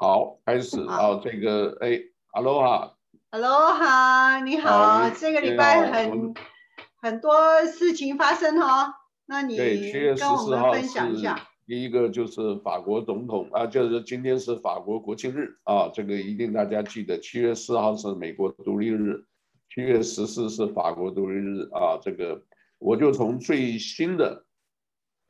好，开始啊，这个哎哈喽哈哈喽哈，你好，好这个礼拜很很多事情发生哈，那你跟我们分享一下。第一个就是法国总统啊，就是今天是法国国庆日啊，这个一定大家记得，七月四号是美国独立日，七月十四是法国独立日啊。这个我就从最新的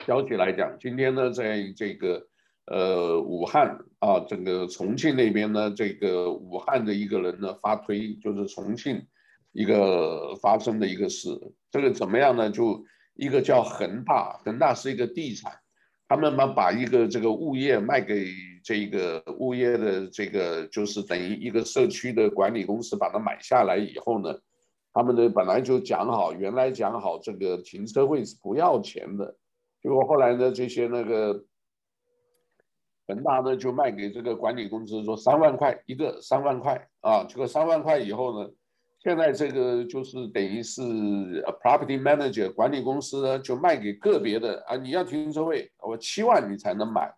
消息来讲，今天呢，在这个呃武汉啊，整个重庆那边呢，这个武汉的一个人呢发推，就是重庆一个发生的一个事，这个怎么样呢？就一个叫恒大，恒大是一个地产。他们把把一个这个物业卖给这个物业的这个就是等于一个社区的管理公司把它买下来以后呢，他们的本来就讲好，原来讲好这个停车位是不要钱的，结果后来呢这些那个恒大呢就卖给这个管理公司说三万块一个三万块啊，这个三万块以后呢。现在这个就是等于是 property manager 管理公司呢，就卖给个别的啊，你要停车位，我七万你才能买，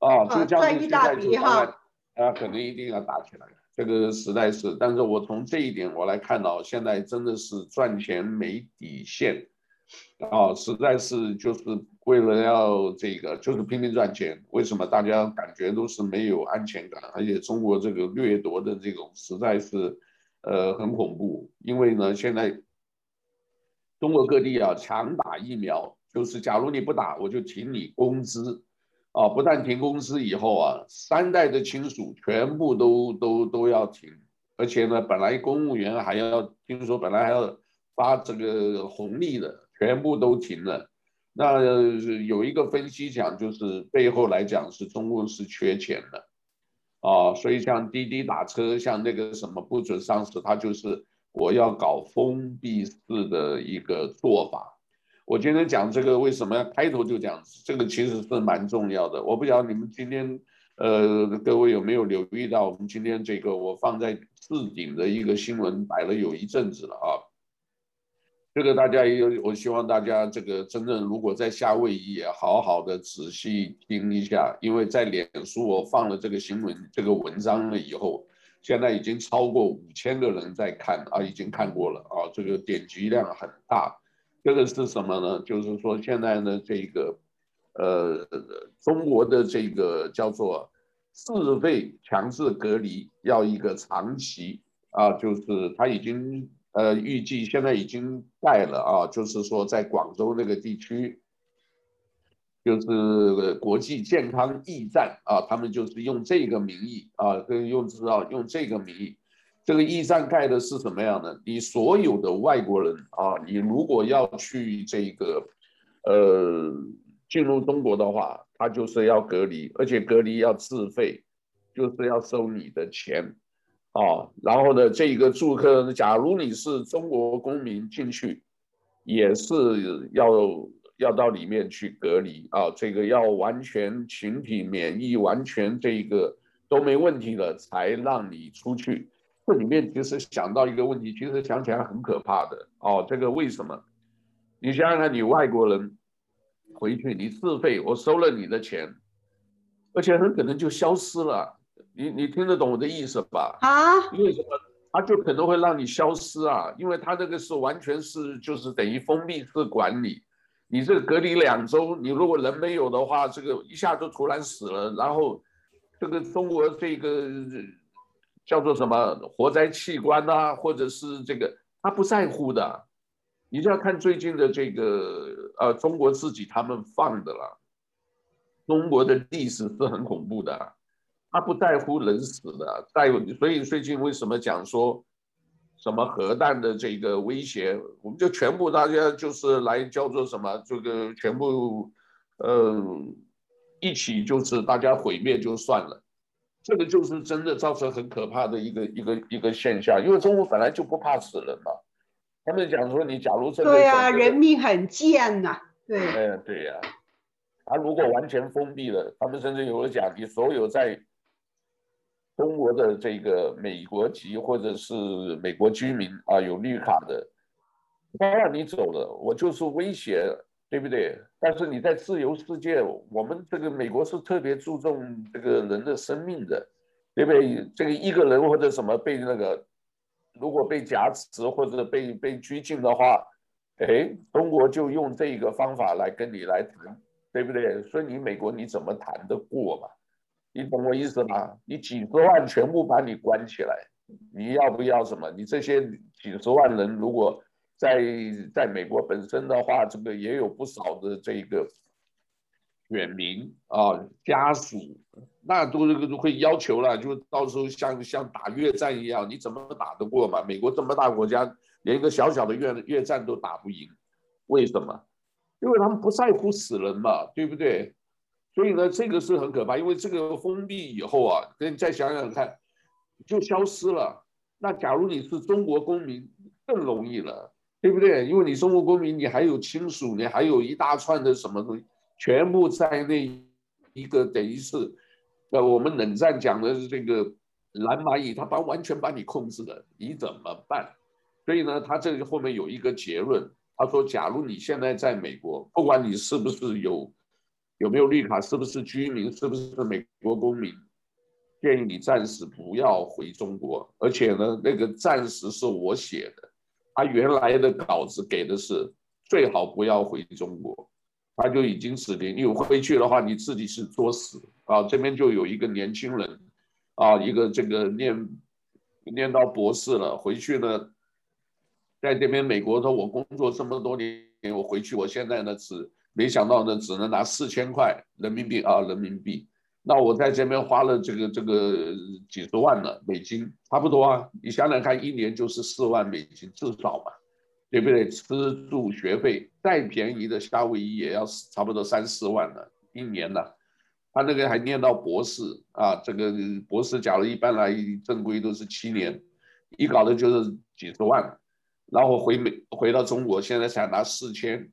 啊，就这样子现在就啊，可能一定要打起来，这个实在是，但是我从这一点我来看到，现在真的是赚钱没底线，啊，实在是就是为了要这个就是拼命赚钱，为什么大家感觉都是没有安全感，而且中国这个掠夺的这种实在是。呃，很恐怖，因为呢，现在中国各地啊强打疫苗，就是假如你不打，我就停你工资，啊，不但停工资以后啊，三代的亲属全部都都都要停，而且呢，本来公务员还要听说本来还要发这个红利的，全部都停了。那有一个分析讲，就是背后来讲是中国是缺钱的。啊，所以像滴滴打车，像那个什么不准上市，它就是我要搞封闭式的一个做法。我今天讲这个为什么要开头就讲这个，其实是蛮重要的。我不晓得你们今天呃各位有没有留意到，我们今天这个我放在置顶的一个新闻摆了有一阵子了啊。这个大家也有，我希望大家这个真正如果在夏威夷也好好的仔细听一下，因为在脸书我放了这个新闻这个文章了以后，现在已经超过五千个人在看啊，已经看过了啊，这个点击量很大。这个是什么呢？就是说现在呢这个呃中国的这个叫做自费强制隔离要一个长期啊，就是他已经。呃，预计现在已经盖了啊，就是说在广州那个地区，就是国际健康驿站啊，他们就是用这个名义啊，跟用知道用这个名义，这个驿站盖的是什么样的？你所有的外国人啊，你如果要去这个呃进入中国的话，他就是要隔离，而且隔离要自费，就是要收你的钱。啊，然后呢，这一个住客，假如你是中国公民进去，也是要要到里面去隔离啊，这个要完全群体免疫，完全这个都没问题了，才让你出去。这里面其实想到一个问题，其实想起来很可怕的哦，这个为什么？你想想看，你外国人回去，你自费，我收了你的钱，而且很可能就消失了。你你听得懂我的意思吧？啊？因为什么？它就可能会让你消失啊，因为它这个是完全是就是等于封闭式管理。你这个隔离两周，你如果人没有的话，这个一下就突然死了，然后这个中国这个叫做什么活摘器官啊，或者是这个他不在乎的。你就要看最近的这个呃中国自己他们放的了，中国的历史是很恐怖的。他不在乎人死的，在所以最近为什么讲说什么核弹的这个威胁，我们就全部大家就是来叫做什么这个全部，呃，一起就是大家毁灭就算了，这个就是真的造成很可怕的一个一个一个现象，因为中国本来就不怕死人嘛，他们讲说你假如这个对啊，人命很贱呐，对，哎对呀，他如果完全封闭了，他们甚至有的讲你所有在中国的这个美国籍或者是美国居民啊，有绿卡的，他让你走了，我就是威胁对不对？但是你在自由世界，我们这个美国是特别注重这个人的生命的，对不对？这个一个人或者什么被那个，如果被挟持或者被被拘禁的话，哎，中国就用这个方法来跟你来谈，对不对？所以你美国你怎么谈得过嘛？你懂我意思吗？你几十万全部把你关起来，你要不要什么？你这些几十万人如果。在在美国本身的话，这个也有不少的这个选民啊家属，那都这个会要求了，就到时候像像打越战一样，你怎么打得过嘛？美国这么大国家，连一个小小的越越战都打不赢，为什么？因为他们不在乎死人嘛，对不对？所以呢，这个是很可怕，因为这个封闭以后啊，你再想想看，就消失了。那假如你是中国公民，更容易了。对不对？因为你中国公民，你还有亲属，你还有一大串的什么东西，全部在那一个等于是，呃，我们冷战讲的是这个蓝蚂蚁，他把完全把你控制了，你怎么办？所以呢，他这个后面有一个结论，他说，假如你现在在美国，不管你是不是有有没有绿卡，是不是居民，是不是美国公民，建议你暂时不要回中国，而且呢，那个暂时是我写的。他原来的稿子给的是最好不要回中国，他就已经指定，你回去的话你自己是作死啊。这边就有一个年轻人啊，一个这个念念到博士了，回去呢，在这边美国的我工作这么多年，我回去我现在呢只没想到呢只能拿四千块人民币啊人民币。那我在这边花了这个这个几十万了美金，差不多啊。你想想看，一年就是四万美金至少嘛，对不对？吃住学费，再便宜的夏威夷也要差不多三四万了，一年呢。他那个还念到博士啊，这个博士假如一般来正规都是七年，一搞的就是几十万，然后回美回到中国，现在才拿四千，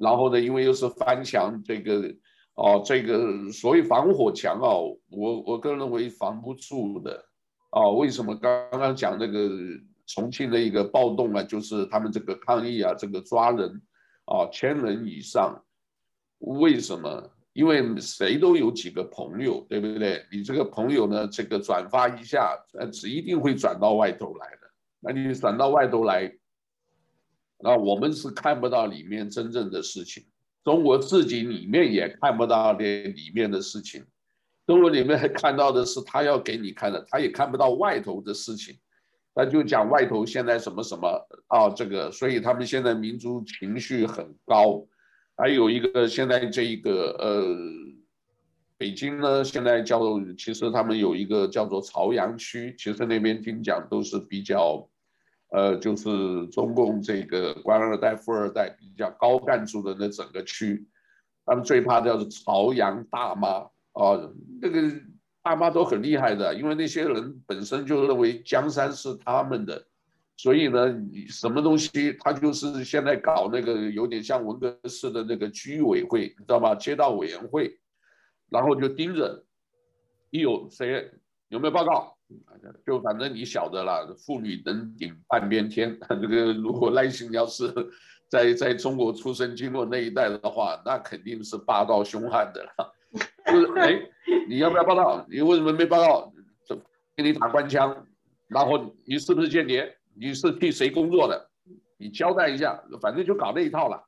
然后呢，因为又是翻墙这个。哦，这个所谓防火墙啊，我我个人认为防不住的。哦，为什么刚刚讲那个重庆的一个暴动啊，就是他们这个抗议啊，这个抓人，啊，千人以上，为什么？因为谁都有几个朋友，对不对？你这个朋友呢，这个转发一下，呃，是一定会转到外头来的。那你转到外头来，那我们是看不到里面真正的事情。中国自己里面也看不到那里面的事情，中国里面还 看到的是他要给你看的，他也看不到外头的事情，他就讲外头现在什么什么啊，这个，所以他们现在民族情绪很高，还有一个现在这一个呃，北京呢现在叫做，其实他们有一个叫做朝阳区，其实那边听讲都是比较。呃，就是中共这个官二代、富二代比较高干住的那整个区，他们最怕的叫做朝阳大妈啊，那个大妈都很厉害的，因为那些人本身就认为江山是他们的，所以呢，什么东西他就是现在搞那个有点像文革式的那个居委会，你知道吗？街道委员会，然后就盯着，一有谁有没有报告？就反正你晓得了，妇女能顶半边天。这个如果赖清德是在在中国出生经过那一代的话，那肯定是霸道凶悍的了。就是哎，你要不要报道？你为什么没报告？就给你打官腔。然后你是不是间谍？你是替谁工作的？你交代一下。反正就搞那一套了。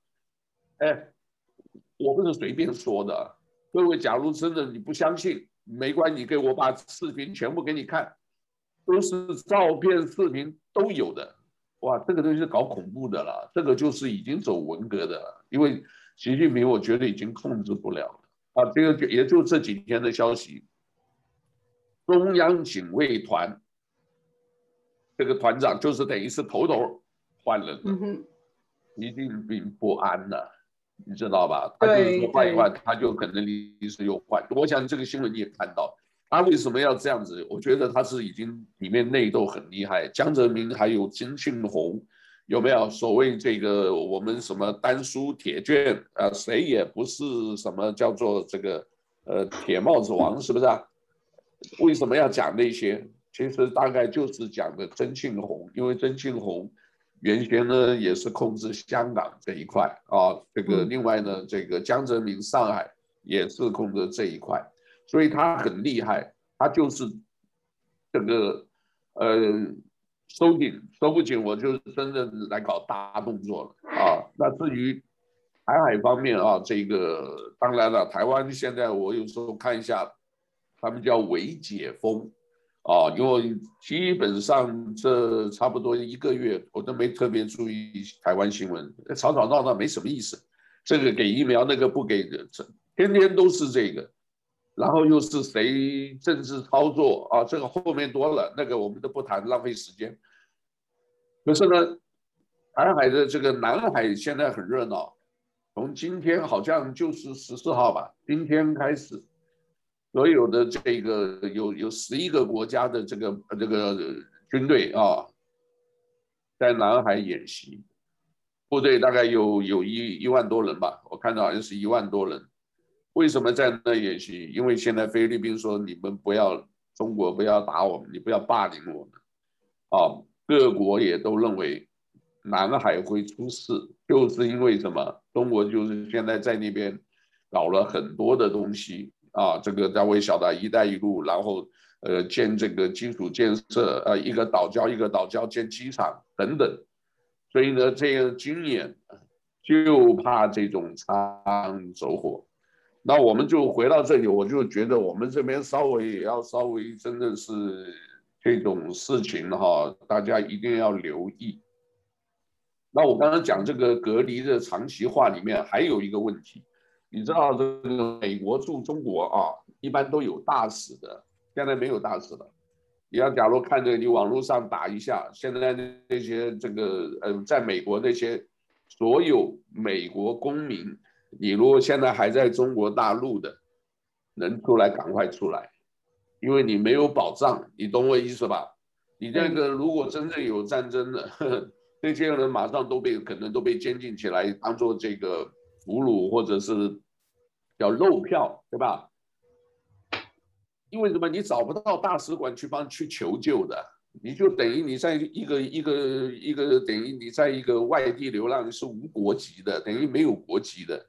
哎，我不是随便说的。各位，假如真的你不相信。没关系，你给我把视频全部给你看，都是照片、视频都有的。哇，这个东西是搞恐怖的了，这个就是已经走文革的了。因为习近平，我觉得已经控制不了了。啊，这个就也就这几天的消息，中央警卫团这个团长就是等于是头头换人了，习近平不安了。你知道吧？他就是说换一换，他就可能临时又换。我想这个新闻你也看到，他为什么要这样子？我觉得他是已经里面内斗很厉害。江泽民还有曾庆红，有没有所谓这个我们什么丹书铁券啊？谁也不是什么叫做这个呃铁帽子王，是不是啊？为什么要讲那些？其实大概就是讲的曾庆红，因为曾庆红。原先呢也是控制香港这一块啊，这个另外呢，这个江泽民上海也是控制这一块，所以他很厉害，他就是这个呃收紧收不紧，我就真正来搞大动作了啊。那至于台海方面啊，这个当然了，台湾现在我有时候看一下，他们叫伪解封。啊，因为基本上这差不多一个月，我都没特别注意台湾新闻，吵吵闹闹没什么意思。这个给疫苗，那个不给的，这天天都是这个，然后又是谁政治操作啊？这个后面多了，那个我们都不谈，浪费时间。可是呢，台海的这个南海现在很热闹，从今天好像就是十四号吧，今天开始。所有的这个有有十一个国家的这个这个军队啊，在南海演习，部队大概有有一一万多人吧，我看到好像是一万多人。为什么在那演习？因为现在菲律宾说你们不要中国不要打我们，你不要霸凌我们，啊，各国也都认为南海会出事，就是因为什么？中国就是现在在那边搞了很多的东西。啊，这个在微小的“一带一路”，然后呃建这个基础建设，呃一个岛礁一个岛礁建机场等等，所以呢，这个今年就怕这种擦枪走火。那我们就回到这里，我就觉得我们这边稍微也要稍微真的是这种事情哈，大家一定要留意。那我刚刚讲这个隔离的长期化里面还有一个问题。你知道这个美国驻中国啊，一般都有大使的，现在没有大使了。你要假如看着你网络上打一下，现在那些这个呃，在美国那些所有美国公民，你如果现在还在中国大陆的，能出来赶快出来，因为你没有保障，你懂我意思吧？你这个如果真正有战争了，呵呵，这些人马上都被可能都被监禁起来，当做这个。俘虏或者是叫漏票，对吧？因为什么？你找不到大使馆去帮去求救的，你就等于你在一个一个一个等于你在一个外地流浪是无国籍的，等于没有国籍的，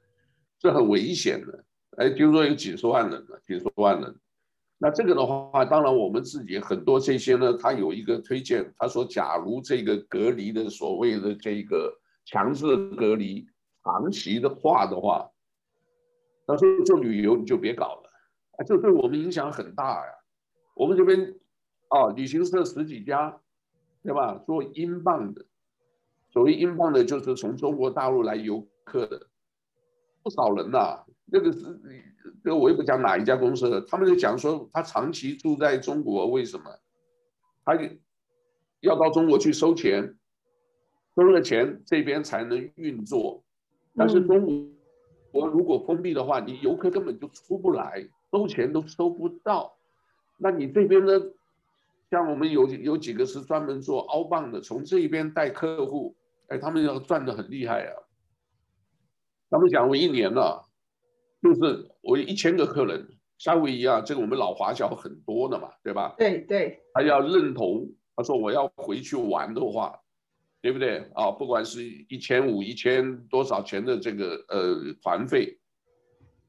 这很危险的。哎，听说有几十万人呢，几十万人。那这个的话，当然我们自己很多这些呢，他有一个推荐，他说，假如这个隔离的所谓的这个强制隔离。长期的话的话，那说做旅游你就别搞了，啊，这对我们影响很大呀。我们这边啊，旅行社十几家，对吧？做英镑的，所谓英镑的，就是从中国大陆来游客的，不少人呐、那个是，这我也不讲哪一家公司的，他们就讲说，他长期住在中国，为什么？他要到中国去收钱，收了钱这边才能运作。但是中国如果封闭的话，你游客根本就出不来，收钱都收不到。那你这边呢？像我们有有几个是专门做 outbound 的，从这边带客户，哎，他们要赚的很厉害啊。他们讲我一年了，就是我一千个客人，夏威夷啊，这个我们老华侨很多的嘛，对吧？对对。他要认同，他说我要回去玩的话。对不对啊？不管是一千五、一千多少钱的这个呃团费，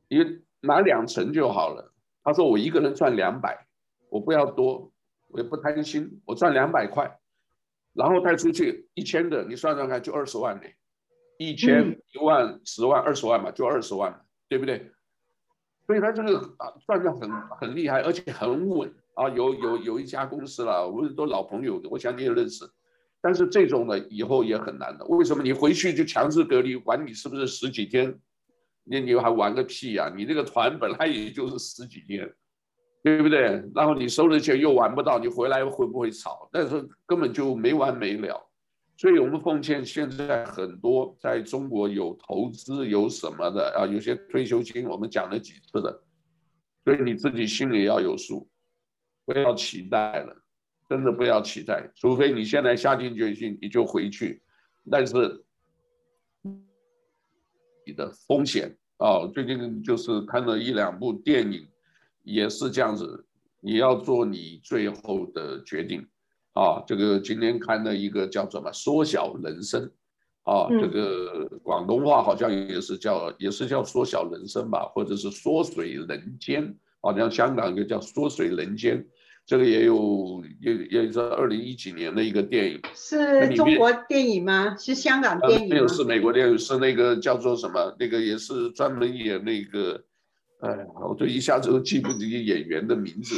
你拿两成就好了。他说我一个人赚两百，我不要多，我也不贪心，我赚两百块，然后带出去一千的，你算算看，就二十万呢。一千、一万、十万、二十万嘛，就二十万，对不对？所以他这个啊赚的很很厉害，而且很稳啊。有有有一家公司了，我们都老朋友的，我想你也认识。但是这种呢，以后也很难的。为什么你回去就强制隔离，管你是不是十几天？你你还玩个屁呀、啊！你这个团本来也就是十几天，对不对？然后你收了钱又玩不到，你回来会不会吵？但是根本就没完没了。所以我们奉劝现在很多在中国有投资有什么的啊，有些退休金我们讲了几次的，所以你自己心里要有数，不要期待了。真的不要期待，除非你现在下定决心，你就回去。但是你的风险啊，最近就是看了一两部电影，也是这样子。你要做你最后的决定啊，这个今天看的一个叫什么“缩小人生”，啊，这个广东话好像也是叫也是叫“缩小人生”吧，或者是“缩水人间”，好像香港就叫“缩水人间”。这个也有也也是二零一几年的一个电影，是中国电影吗？是香港电影吗？没有，是美国电影，是那个叫做什么？那个也是专门演那个，哎，我就一下子都记不起演员的名字，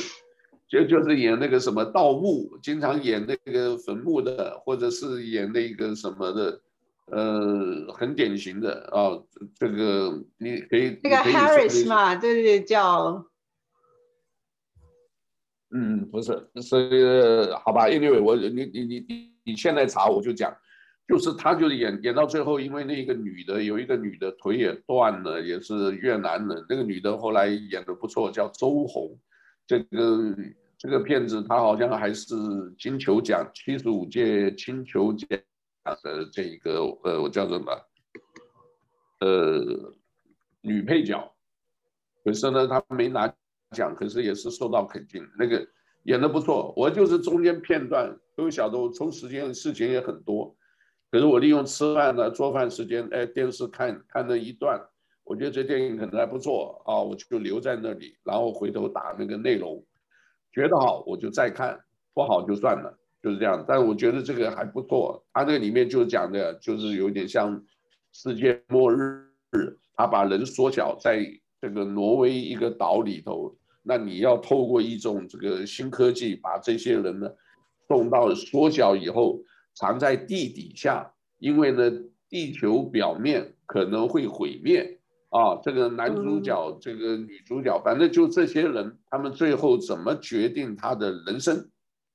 就就是演那个什么盗墓，经常演那个坟墓的，或者是演那个什么的，呃，很典型的啊，这个你可以那个 Harris 嘛，对对对，叫。嗯，不是，是好吧？Anyway，我你你你你你现在查我就讲，就是他就是演演到最后，因为那个女的有一个女的腿也断了，也是越南人，那个女的后来演的不错，叫周红。这个这个片子她好像还是金球奖七十五届金球奖的这一个呃，我叫什么？呃，女配角。可是呢，她没拿。讲，可是也是受到肯定，那个演得不错。我就是中间片段，都晓得我抽时间事情也很多，可是我利用吃饭的做饭时间，哎，电视看看了一段，我觉得这电影可能还不错啊，我就留在那里，然后回头打那个内容，觉得好我就再看，不好就算了，就是这样。但我觉得这个还不错，他那个里面就讲的，就是有点像世界末日，他把人缩小在。这个挪威一个岛里头，那你要透过一种这个新科技，把这些人呢送到缩小以后，藏在地底下，因为呢地球表面可能会毁灭啊。这个男主角，这个女主角，反正就这些人，他们最后怎么决定他的人生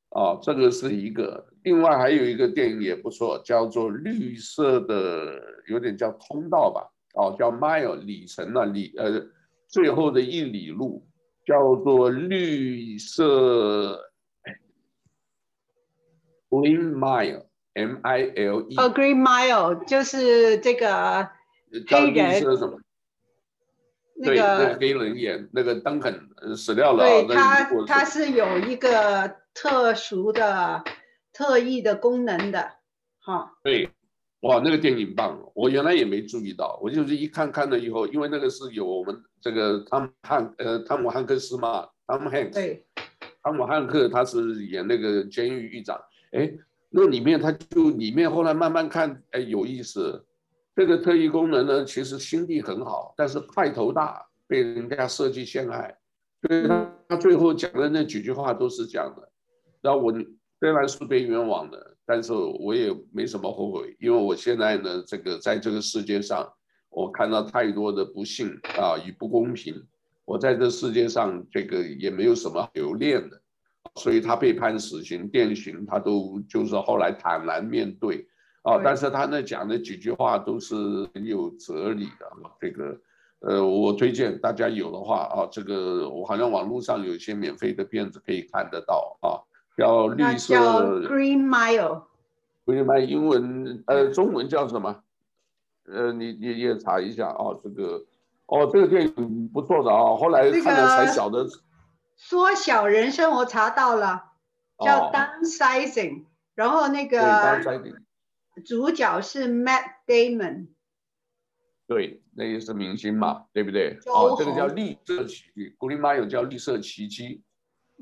啊？这个是一个。另外还有一个电影也不错，叫做《绿色的》，有点叫通道吧。哦，叫 mile 里程啊，里呃，最后的一里路叫做绿色，Green Mile，M I L E。哦，Green Mile 就是这个黑人。叫绿色什么？那个、对，那个黑人演那个邓肯死掉了。对他，他是有一个特殊的、特异的功能的，哈。对。哇，那个电影棒！我原来也没注意到，我就是一看看了以后，因为那个是有我们这个汤姆汉呃汤姆汉克斯嘛，汤姆汉克，对，汤姆汉克他是演那个监狱狱长，哎，那里面他就里面后来慢慢看，哎，有意思，这个特异功能呢，其实心地很好，但是派头大，被人家设计陷害，所以他他最后讲的那几句话都是讲的，然后我虽然是被冤枉的。但是我也没什么后悔，因为我现在呢，这个在这个世界上，我看到太多的不幸啊与不公平，我在这世界上这个也没有什么留恋的，所以他被判死刑、电刑，他都就是后来坦然面对啊。但是他那讲的几句话都是很有哲理的，这个呃，我推荐大家有的话啊，这个我好像网络上有一些免费的片子可以看得到啊。叫绿色叫 Green Mile，Green Mile 英文呃中文叫什么？呃，你你也查一下啊，这个哦，这个电影不错的啊，后来看了才晓得。缩小人生，我查到了，叫 Downsizing，、哦、然后那个主角是 Matt Damon。对，那也是明星嘛，对不对？哦，这个叫绿色奇迹，Green Mile 叫绿色奇迹。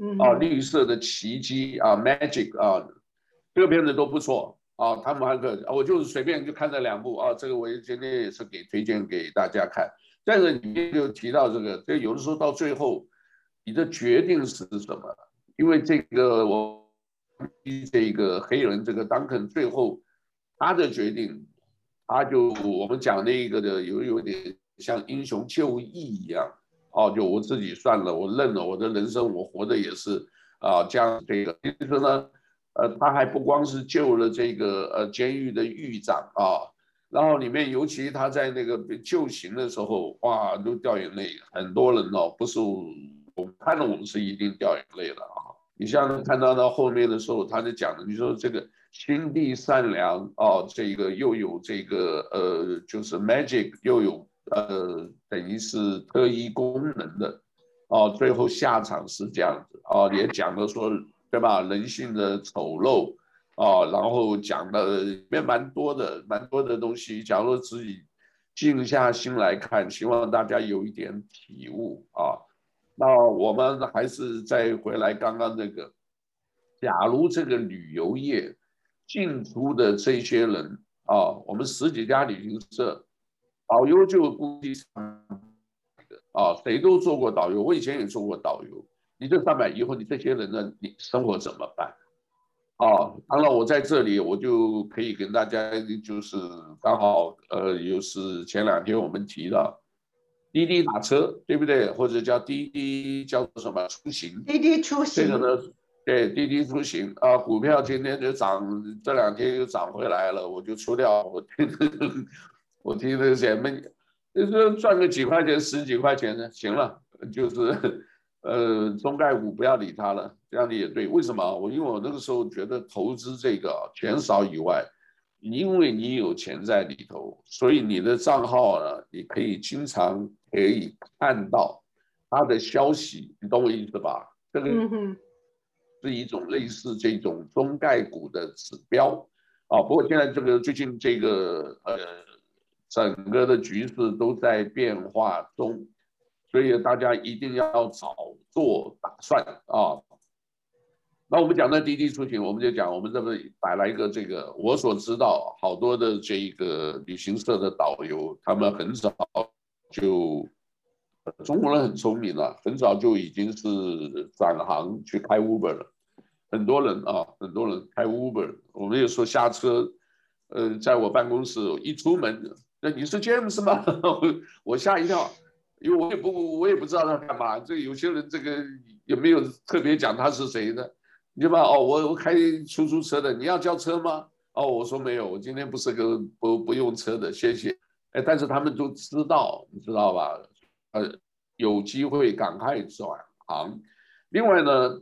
嗯啊，绿色的奇迹啊，Magic 啊，这个片子都不错啊。汤姆汉克，我就是随便就看这两部啊。这个我今天也是给推荐给大家看。但是里面就提到这个，这有的时候到最后，你的决定是什么？因为这个我这个黑人这个 Duncan 最后他的决定，他就我们讲那个的有有点像英雄就义一样。哦，就我自己算了，我认了，我的人生我活的也是啊，这样这个，其实呢，呃，他还不光是救了这个呃监狱的狱长啊，然后里面尤其他在那个被救刑的时候，哇，都掉眼泪，很多人哦，不是我，我看了我们是一定掉眼泪了啊。你像看到到后面的时候，他就讲的，你说这个心地善良哦，这个又有这个呃，就是 magic 又有。呃，等于是特异功能的，哦，最后下场是这样子，哦，也讲了说对吧？人性的丑陋啊，然后讲的里面蛮多的，蛮多的东西。假如自己静下心来看，希望大家有一点体悟啊。那我们还是再回来刚刚那个，假如这个旅游业进出的这些人啊，我们十几家旅行社，导游就估计啊，谁都做过导游，我以前也做过导游。你这三百以后，你这些人呢，你生活怎么办？哦，当然我在这里，我就可以跟大家，就是刚好呃，又是前两天我们提到滴滴打车，对不对？或者叫滴滴叫做什么出行？滴滴出行。这个呢，对，滴滴出行啊，股票今天就涨，这两天又涨回来了，我就出掉。我听，我听那前面。就是赚个几块钱、十几块钱的，行了，就是，呃，中概股不要理它了，这样的也对。为什么？我因为我那个时候觉得投资这个钱少以外，因为你有钱在里头，所以你的账号呢，你可以经常可以看到它的消息，你懂我意思吧？这个是一种类似这种中概股的指标啊。不过现在这个最近这个呃。整个的局势都在变化中，所以大家一定要早做打算啊。那我们讲到滴滴出行，我们就讲我们这边摆了一个这个，我所知道好多的这个旅行社的导游，他们很早就，中国人很聪明了，很早就已经是转行去开 Uber 了。很多人啊，很多人开 Uber，我们有时候下车，呃，在我办公室一出门。那你是 James 吗？我吓一跳，因为我也不我也不知道他干嘛。这有些人这个有没有特别讲他是谁的？你吧哦，我我开出租车的，你要叫车吗？哦，我说没有，我今天不是个不不用车的，谢谢。哎，但是他们都知道，你知道吧？呃，有机会赶快转行。另外呢，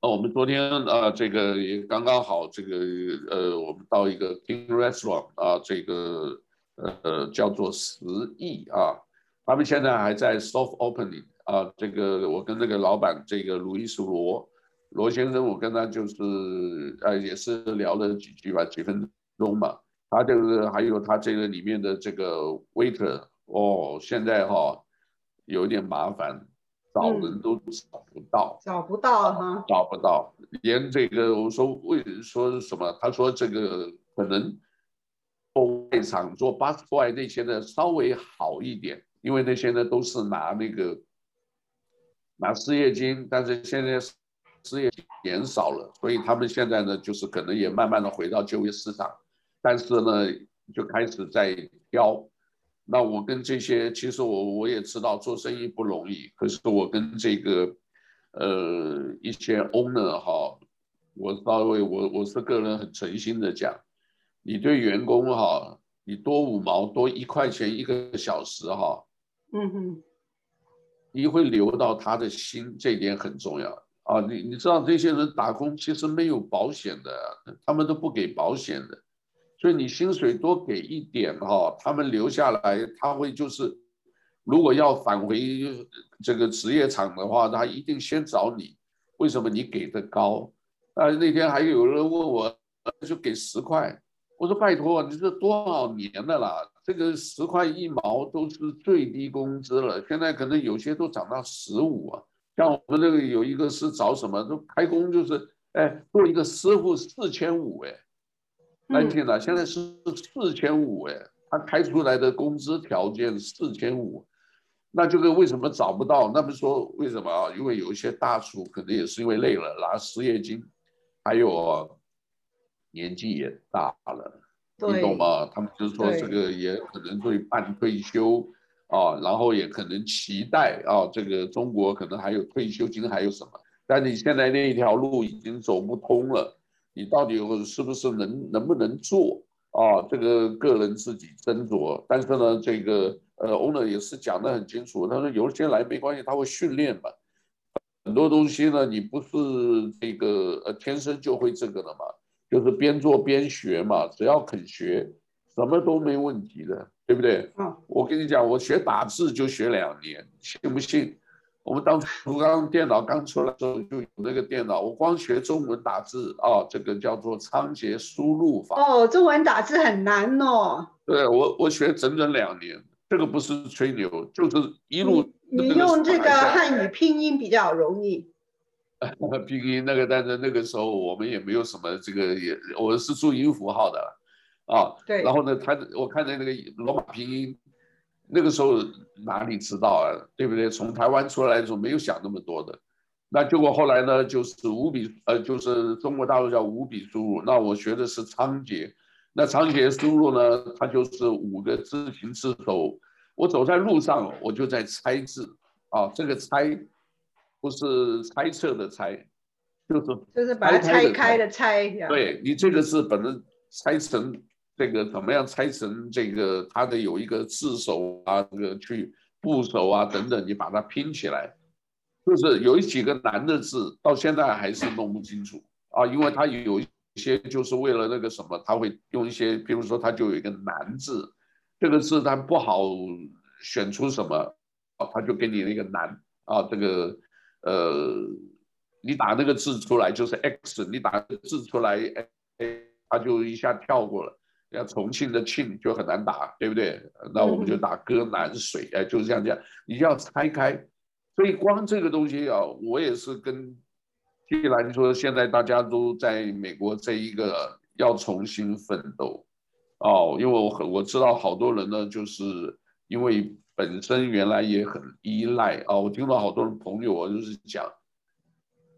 哦，我们昨天啊，这个也刚刚好，这个呃，我们到一个 King Restaurant 啊，这个。呃，叫做十亿啊，他们现在还在 soft opening 啊。这个我跟那个老板，这个路易斯罗罗先生，我跟他就是呃，也是聊了几句吧，几分钟嘛。他这个还有他这个里面的这个 waiter 哦，现在哈、哦、有点麻烦，找人都找不到，嗯、找不到哈，找不到，连这个我说为说什么？他说这个可能。外场做 busboy 那些的稍微好一点，因为那些呢都是拿那个拿失业金，但是现在失业减少了，所以他们现在呢就是可能也慢慢的回到就业市场，但是呢就开始在挑。那我跟这些其实我我也知道做生意不容易，可是我跟这个呃一些 owner 哈，我稍微我我是个人很诚心的讲。你对员工哈，你多五毛多一块钱一个小时哈，嗯哼，你会留到他的心，这一点很重要啊。你你知道这些人打工其实没有保险的，他们都不给保险的，所以你薪水多给一点哈，他们留下来，他会就是，如果要返回这个职业场的话，他一定先找你，为什么你给的高？啊，那天还有人问我，就给十块。我说拜托，你这多少年的了？这个十块一毛都是最低工资了，现在可能有些都涨到十五啊。像我们那个有一个是找什么，都开工就是，哎，做一个师傅四千五，哎，来听了，现在是四千五，哎，他开出来的工资条件四千五，那就是为什么找不到？那么说为什么啊？因为有一些大厨可能也是因为累了拿失业金，还有。年纪也大了，你懂吗？他们就是说这个也可能会半退休啊，然后也可能期待啊，这个中国可能还有退休金，还有什么？但你现在那一条路已经走不通了，你到底是不是能能不能做啊？这个个人自己斟酌。但是呢，这个呃，owner 也是讲得很清楚，他说有些来没关系，他会训练嘛。很多东西呢，你不是这个呃天生就会这个的嘛。就是边做边学嘛，只要肯学，什么都没问题的，对不对？嗯，我跟你讲，我学打字就学两年，信不信？我们当初刚电脑刚出来的时候就有那个电脑，我光学中文打字啊，这个叫做仓颉输入法。哦，中文打字很难哦。对，我我学整整两年，这个不是吹牛，就是一路。你用这个汉语拼音比较容易。拼音那个，但是那个时候我们也没有什么这个也，我是注音符号的啊。对。然后呢，他我看见那个罗马拼音。那个时候哪里知道啊，对不对？从台湾出来的时候没有想那么多的，那结果后来呢，就是五笔，呃，就是中国大陆叫五笔输入，那我学的是仓颉，那仓颉输入呢，它就是五个字形字首，我走在路上我就在猜字啊，这个猜不是猜测的猜，就是就是把它拆开的拆，对你这个字本身拆成。这个怎么样拆成这个？它的有一个字首啊，这个去部首啊等等，你把它拼起来，就是有几个难的字，到现在还是弄不清楚啊，因为它有一些就是为了那个什么，他会用一些，比如说它就有一个难字，这个字它不好选出什么，啊，他就给你那个难啊，这个呃，你打那个字出来就是 X，你打个字出来，哎，他就一下跳过了。像重庆的庆就很难打，对不对？那我们就打歌南水，哎，就是这样讲。你要拆开，所以光这个东西啊，我也是跟既然说现在大家都在美国这一个要重新奋斗哦，因为我很我知道好多人呢，就是因为本身原来也很依赖啊，我听到好多朋友啊，就是讲，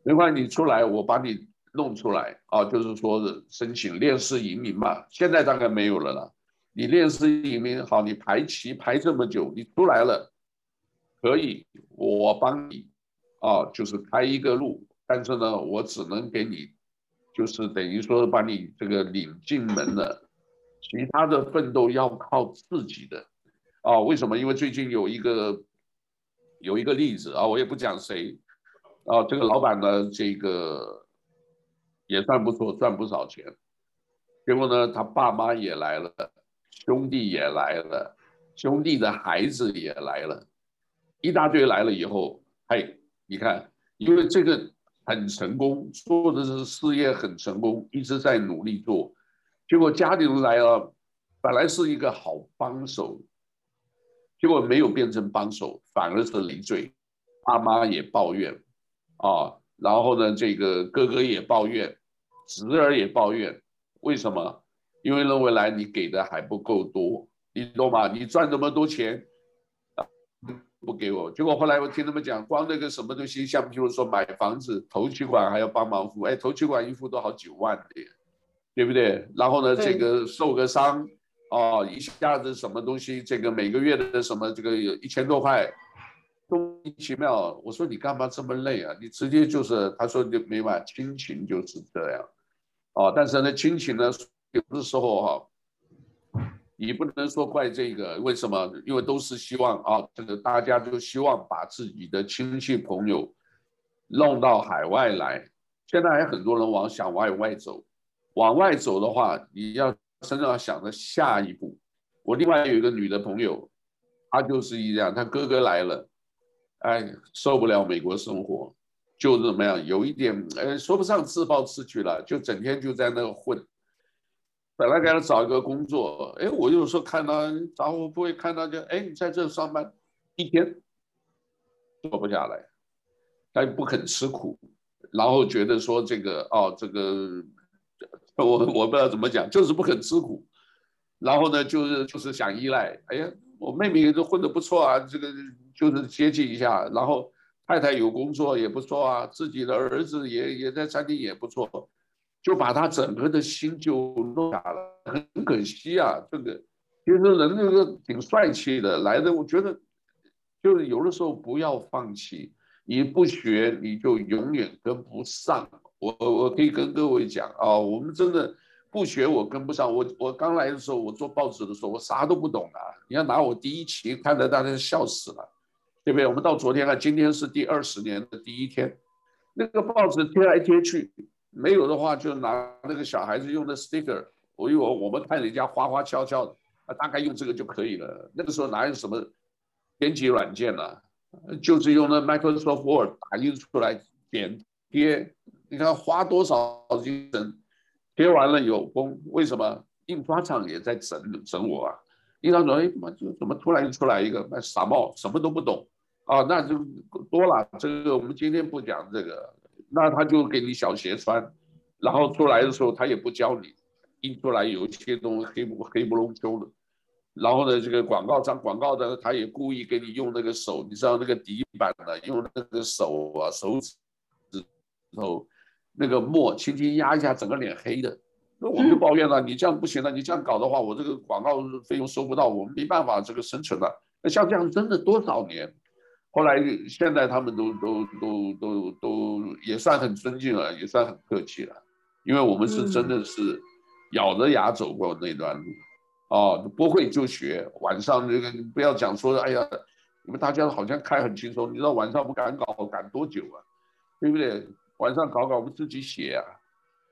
没关系，你出来，我把你。弄出来啊，就是说申请烈士移民嘛，现在大概没有了啦。你烈士移民好，你排期排这么久，你出来了，可以，我帮你啊，就是开一个路，但是呢，我只能给你，就是等于说把你这个领进门了，其他的奋斗要靠自己的啊。为什么？因为最近有一个有一个例子啊，我也不讲谁啊，这个老板呢，这个。也算不错，赚不少钱。结果呢，他爸妈也来了，兄弟也来了，兄弟的孩子也来了，一大堆来了以后，嘿，你看，因为这个很成功，做的是事业很成功，一直在努力做。结果家里人来了，本来是一个好帮手，结果没有变成帮手，反而是累赘，爸妈也抱怨啊。然后呢，这个哥哥也抱怨，侄儿也抱怨，为什么？因为认为来你给的还不够多，你懂吗？你赚这么多钱，不给我。结果后来我听他们讲，光那个什么东西，像比如说买房子，头期款还要帮忙付，哎，头期款一付都好几万的，对不对？然后呢，这个受个伤，哦，一下子什么东西，这个每个月的什么这个有一千多块。莫名其妙，我说你干嘛这么累啊？你直接就是，他说就没办法，亲情就是这样，哦，但是呢，亲情呢，有的时候哈、你不能说怪这个，为什么？因为都是希望啊，这个大家就希望把自己的亲戚朋友弄到海外来。现在还很多人往想往外走，往外走的话，你要真正要想着下一步。我另外有一个女的朋友，她就是一样，她哥哥来了。哎，受不了美国生活，就怎么样？有一点，哎，说不上自暴自弃了，就整天就在那混。本来给他找一个工作，哎，我有时候看到找我不会看到就，哎，你在这上班一天做不下来，他不肯吃苦，然后觉得说这个哦，这个 我我不知道怎么讲，就是不肯吃苦，然后呢，就是就是想依赖。哎呀，我妹妹都混得不错啊，这个。就是接济一下，然后太太有工作也不错啊，自己的儿子也也在餐厅也不错，就把他整个的心就弄下了，很可惜啊。这个其实人那个挺帅气的，来的我觉得就是有的时候不要放弃，你不学你就永远跟不上。我我可以跟各位讲啊，我们真的不学我跟不上。我我刚来的时候，我做报纸的时候，我啥都不懂啊。你要拿我第一期看的，大家笑死了。对不对？我们到昨天看，今天是第二十年的第一天，那个报纸贴来贴去，没有的话就拿那个小孩子用的 sticker，我以为我们看人家花花俏俏的，啊，大概用这个就可以了。那个时候哪有什么编辑软件呢？就是用那 Microsoft Word 打印出来点贴，你看花多少精神，贴完了有功，为什么？印刷厂也在整整我啊！印刷厂哎妈，就怎么突然出来一个那傻帽，什么都不懂啊？那就多了。这个我们今天不讲这个，那他就给你小鞋穿，然后出来的时候他也不教你，印出来有一些东西黑不黑不隆秋的。然后呢，这个广告商广告的他也故意给你用那个手，你知道那个底板呢，用那个手啊手指头那个墨轻轻压一下，整个脸黑的。那我们就抱怨了，你这样不行了，你这样搞的话，我这个广告费用收不到，我们没办法这个生存了。那像这样真的多少年？后来现在他们都都都都都也算很尊敬了，也算很客气了，因为我们是真的是咬着牙走过那段路。哦，不会就学。晚上这个不要讲说，哎呀，你们大家好像开很轻松。你知道晚上不赶稿赶多久啊？对不对？晚上搞搞我们自己写啊。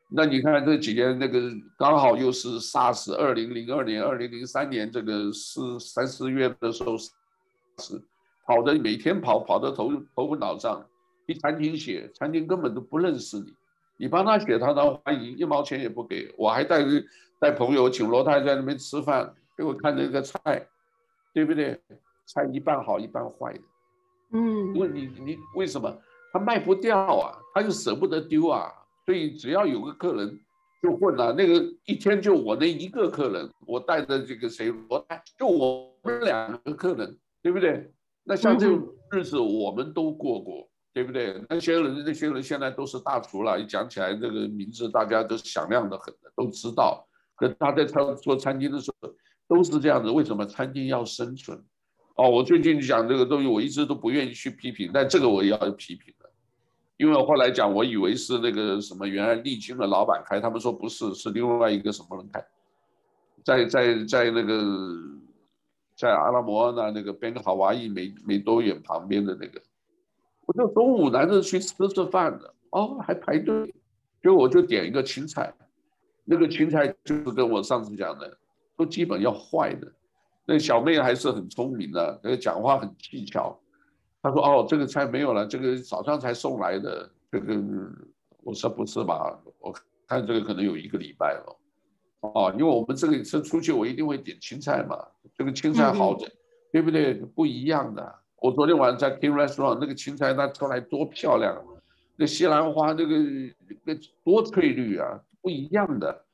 那你看这几年那个刚好又是 SARS，二零零二年、二零零三年这个四三四月的时候，是跑的每天跑跑的头头昏脑胀。去餐厅写，餐厅根本都不认识你，你帮他写，他当欢迎，一毛钱也不给。我还带。带朋友请罗太在那边吃饭，给我看那个菜，对不对？菜一半好一半坏的，嗯，问你你为什么他卖不掉啊？他就舍不得丢啊，所以只要有个客人就混了，那个一天就我那一个客人，我带着这个谁罗太，就我们两个客人，对不对？那像这种日子我们都过过，对不对？那些人那些人现在都是大厨了，一讲起来这个名字大家都响亮的很的，都知道。可他在餐做餐厅的时候都是这样子，为什么餐厅要生存？哦，我最近讲这个东西，我一直都不愿意去批评，但这个我也要批评的，因为我后来讲，我以为是那个什么原来丽晶的老板开，他们说不是，是另外一个什么人开，在在在那个在阿拉摩那那个边哈瓦伊没没多远旁边的那个，我就中午男的去吃吃饭的，哦，还排队，就我就点一个青菜。那个芹菜就是跟我上次讲的，都基本要坏的。那小妹还是很聪明的，那个讲话很技巧。她说：“哦，这个菜没有了，这个早上才送来的。这个我说不是吧？我看这个可能有一个礼拜了。哦，因为我们这个吃出去，我一定会点青菜嘛。这个青菜好的，对不对？不一样的。我昨天晚上在 King Restaurant，那个青菜那出来多漂亮，那西兰花那个那多翠绿啊！”不一样的，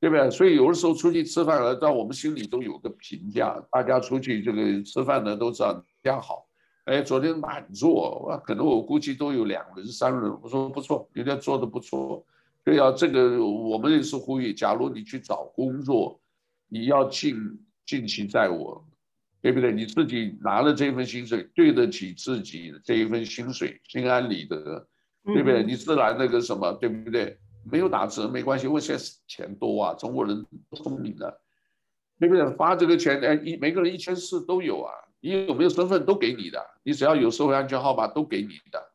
对不对？所以有的时候出去吃饭了，在我们心里都有个评价。大家出去这个吃饭呢，都知道这样好。哎，昨天满座，可能我估计都有两轮、三轮。我说不错，人家做的不错。对啊，这个我们也是呼吁，假如你去找工作，你要尽尽其在我，对不对？你自己拿了这份薪水，对得起自己这一份薪水，心安理得，对不对？你自然那个什么，对不对？没有打折没关系，因为现在钱多啊，中国人聪明的，对不对？发这个钱，哎，一每个人一千四都有啊，你有没有身份都给你的，你只要有社会安全号码都给你的，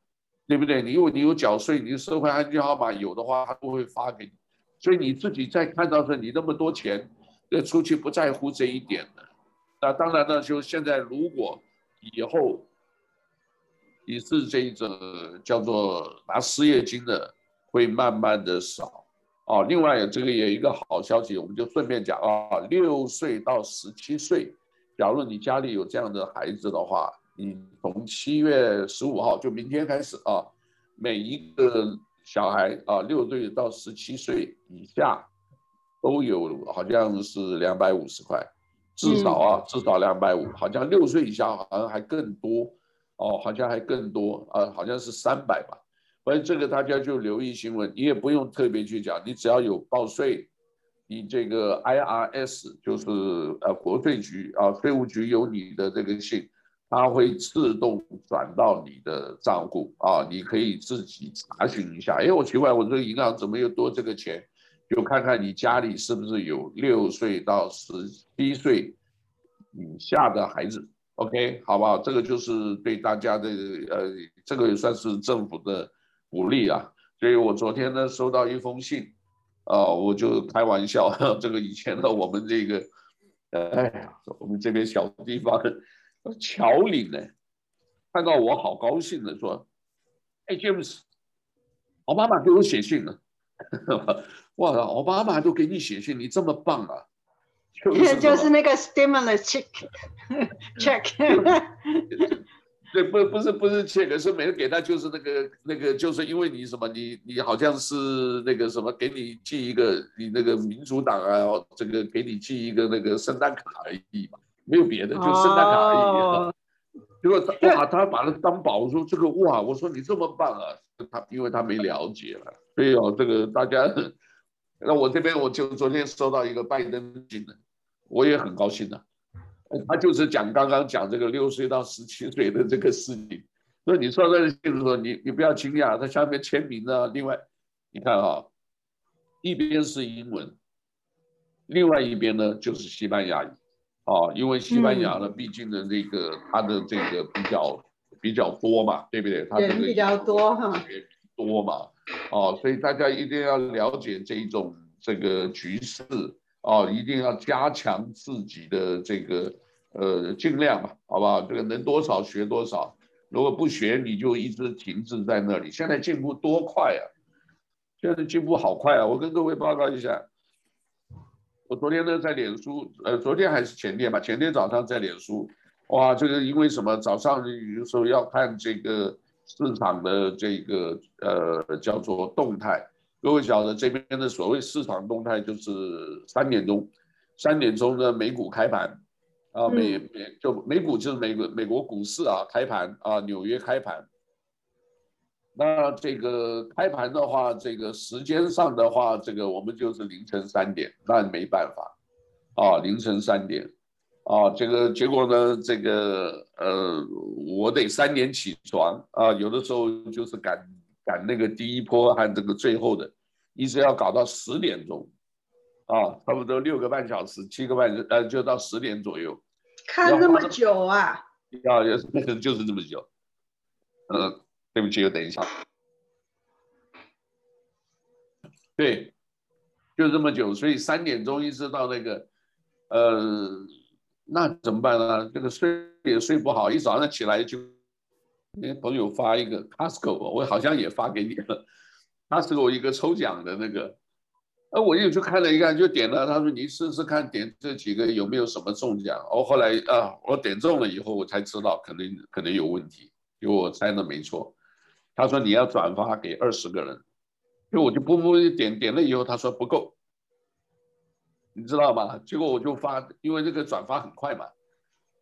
对不对？你有你有缴税，你社会安全号码有的话，他都会发给你。所以你自己在看到说你那么多钱，要出去不在乎这一点的。那当然呢，就现在如果以后你是这种叫做拿失业金的。会慢慢的少，哦，另外这个有一个好消息，我们就顺便讲啊，六岁到十七岁，假如你家里有这样的孩子的话，你从七月十五号就明天开始啊，每一个小孩啊，六岁到十七岁以下，都有好像是两百五十块，至少啊，至少两百五，好像六岁以下好像还更多，哦，好像还更多啊，好像是三百吧。所以这个大家就留意新闻，你也不用特别去讲，你只要有报税，你这个 IRS 就是呃国税局啊，税务局有你的这个信，它会自动转到你的账户啊，你可以自己查询一下。哎，我奇怪，我这个银行怎么又多这个钱？就看看你家里是不是有六岁到十七岁以下的孩子。OK，好不好？这个就是对大家的呃，这个也算是政府的。鼓励啊！所以我昨天呢收到一封信，啊，我就开玩笑，这个以前的我们这个，哎呀，我们这边小地方，侨领呢，看到我好高兴的说：“哎，James，奥巴马给我写信了。”哇，奥巴马都给你写信，你这么棒啊！就是 那个 stimulus check check。对，不不是不是 check，是每人给他就是那个那个，就是因为你什么，你你好像是那个什么，给你寄一个你那个民主党啊，这个给你寄一个那个圣诞卡而已嘛，没有别的，就圣诞卡而已。Oh. 结果他哇，他把它当宝，我说这个哇，我说你这么棒啊，他因为他没了解了，所以哦，这个大家，那我这边我就昨天收到一个拜登信的，我也很高兴的。他就是讲刚刚讲这个六岁到十七岁的这个事情，所以你说这个信的时候，你你不要惊讶，他下面签名啊。另外，你看啊，一边是英文，另外一边呢就是西班牙语，啊，因为西班牙呢，毕竟的那个它的这个比较比较多嘛，对不对？他人比较多哈，多嘛，哦，所以大家一定要了解这一种这个局势。哦，一定要加强自己的这个，呃，尽量吧，好不好？这个能多少学多少，如果不学，你就一直停滞在那里。现在进步多快啊！现在进步好快啊！我跟各位报告一下，我昨天呢在脸书，呃，昨天还是前天吧，前天早上在脸书，哇，这个因为什么？早上有时候要看这个市场的这个，呃，叫做动态。各位晓得这边的所谓市场动态就是三点钟，三点钟的美股开盘，啊美美就美股就是美国美国股市啊开盘啊纽约开盘，那这个开盘的话，这个时间上的话，这个我们就是凌晨三点，那没办法，啊凌晨三点，啊这个结果呢，这个呃我得三点起床啊，有的时候就是赶。赶那个第一波和这个最后的，一直要搞到十点钟，啊，差不多六个半小时，七个半呃，就到十点左右。看那么久啊？要也是 就是这么久。嗯，对不起，我等一下。对，就这么久，所以三点钟一直到那个，呃，那怎么办呢？这个睡也睡不好，一早上起来就。那朋友发一个 Costco，我好像也发给你了。Costco 一个抽奖的那个，呃，我又去看了一看，就点了。他说你试试看点这几个有没有什么中奖。我，后来啊，我点中了以后，我才知道可能可能有问题，因为我猜的没错。他说你要转发给二十个人，就我就不不点点了以后，他说不够，你知道吗？结果我就发，因为这个转发很快嘛，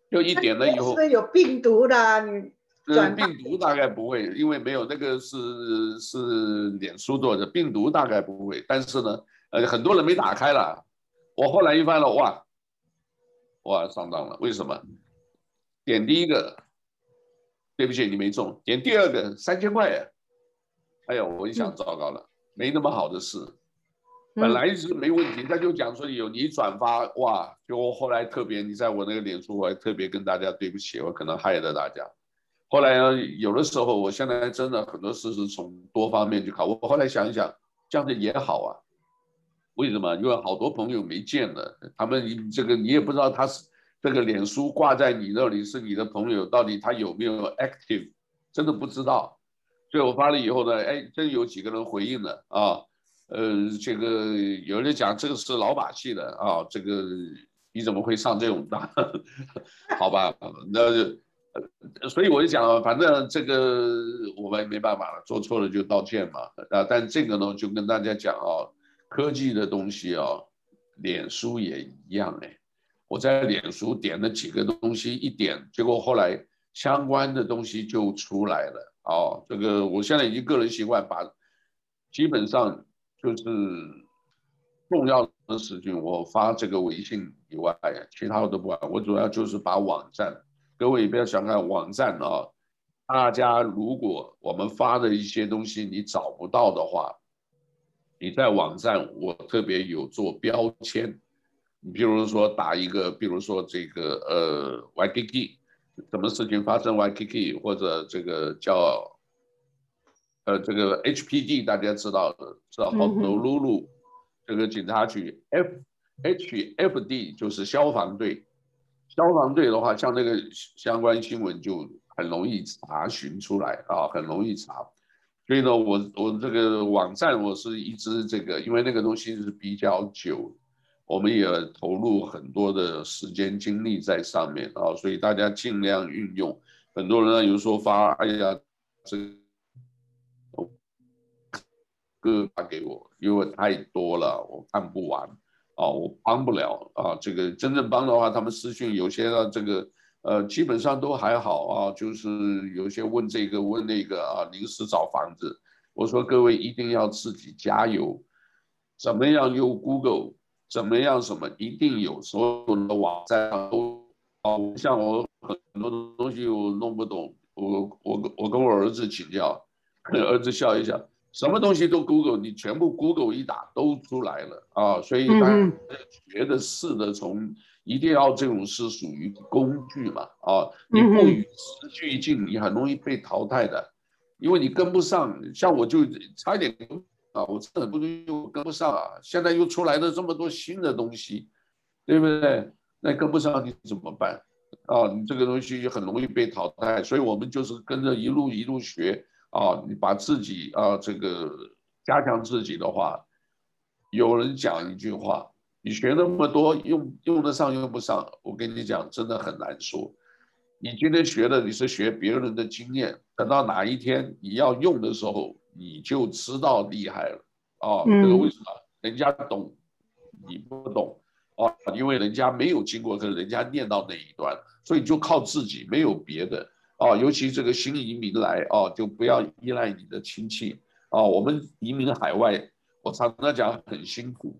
就一点了以后，是有病毒的你。嗯，病毒大概不会，因为没有那个是是脸书做的，病毒大概不会。但是呢，呃，很多人没打开了。我后来一翻了，哇，哇，上当了。为什么？点第一个，对不起，你没中。点第二个，三千块呀。哎呦，我一想，糟糕了，嗯、没那么好的事。本来是没问题，他就讲说有你转发，哇，就我后来特别，你在我那个脸书，我还特别跟大家对不起，我可能害了大家。后来呢，有的时候，我现在真的很多事是从多方面去考。我后来想一想，这样子也好啊。为什么？因为好多朋友没见了，他们这个你也不知道他是这个脸书挂在你那里是你的朋友，到底他有没有 active，真的不知道。所以我发了以后呢，哎，真有几个人回应了啊。呃，这个有人讲这个是老把戏的啊，这个你怎么会上这种当？好吧，那就。所以我就讲了，反正这个我们没办法了，做错了就道歉嘛。啊，但这个呢，就跟大家讲啊，科技的东西啊，脸书也一样哎。我在脸书点了几个东西，一点，结果后来相关的东西就出来了。哦，这个我现在已经个人习惯，把基本上就是重要的事情我发这个微信以外，其他的都不管。我主要就是把网站。各位不要小看网站啊！大家如果我们发的一些东西你找不到的话，你在网站我特别有做标签，你比如说打一个，比如说这个呃 Waikiki，什么事情发生 Waikiki，或者这个叫呃这个 HPD，大家知道的，知道 Honolulu 这个警察局，F HFD 就是消防队。消防队的话，像那个相关新闻就很容易查询出来啊，很容易查。所以呢，我我这个网站我是一直这个，因为那个东西是比较久，我们也投入很多的时间精力在上面啊，所以大家尽量运用。很多人呢有时候发，哎呀，这个发给我，因为太多了，我看不完啊，我帮不了啊。这个真正帮的话，他们私讯有些呢，这个。呃，基本上都还好啊，就是有些问这个问那个啊，临时找房子。我说各位一定要自己加油，怎么样用 Google，怎么样什么一定有，所有的网站都啊，像我很多东西我弄不懂，我我我跟我儿子请教，儿子笑一笑，什么东西都 Google，你全部 Google 一打都出来了啊，所以大家学的是的从。一定要这种是属于工具嘛啊，你不与时俱进，你很容易被淘汰的，因为你跟不上。像我就差一点啊，我这很多东西又跟不上啊。现在又出来了这么多新的东西，对不对？那跟不上你怎么办啊？你这个东西很容易被淘汰，所以我们就是跟着一路一路学啊。你把自己啊这个加强自己的话，有人讲一句话。你学那么多，用用得上用不上，我跟你讲，真的很难说。你今天学的你是学别人的经验，等到哪一天你要用的时候，你就知道厉害了啊！这个为什么？人家懂，你不懂啊？因为人家没有经过，跟人家念到那一段，所以就靠自己，没有别的啊。尤其这个新移民来啊，就不要依赖你的亲戚啊。我们移民海外，我常常讲很辛苦。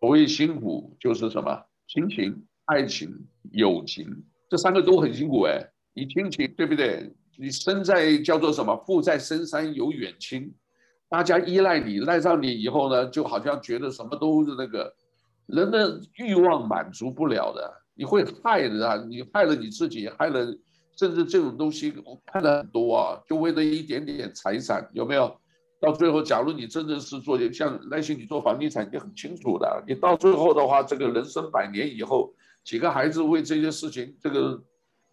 所谓辛苦就是什么？亲情、爱情、友情，这三个都很辛苦哎。你亲情对不对？你身在叫做什么？富在深山有远亲，大家依赖你，赖上你以后呢，就好像觉得什么都是那个人的欲望满足不了的，你会害人啊！你害了你自己，害了甚至这种东西我看了很多啊，就为了一点点财产，有没有？到最后，假如你真的是做像那些你做房地产，你很清楚的。你到最后的话，这个人生百年以后，几个孩子为这些事情这个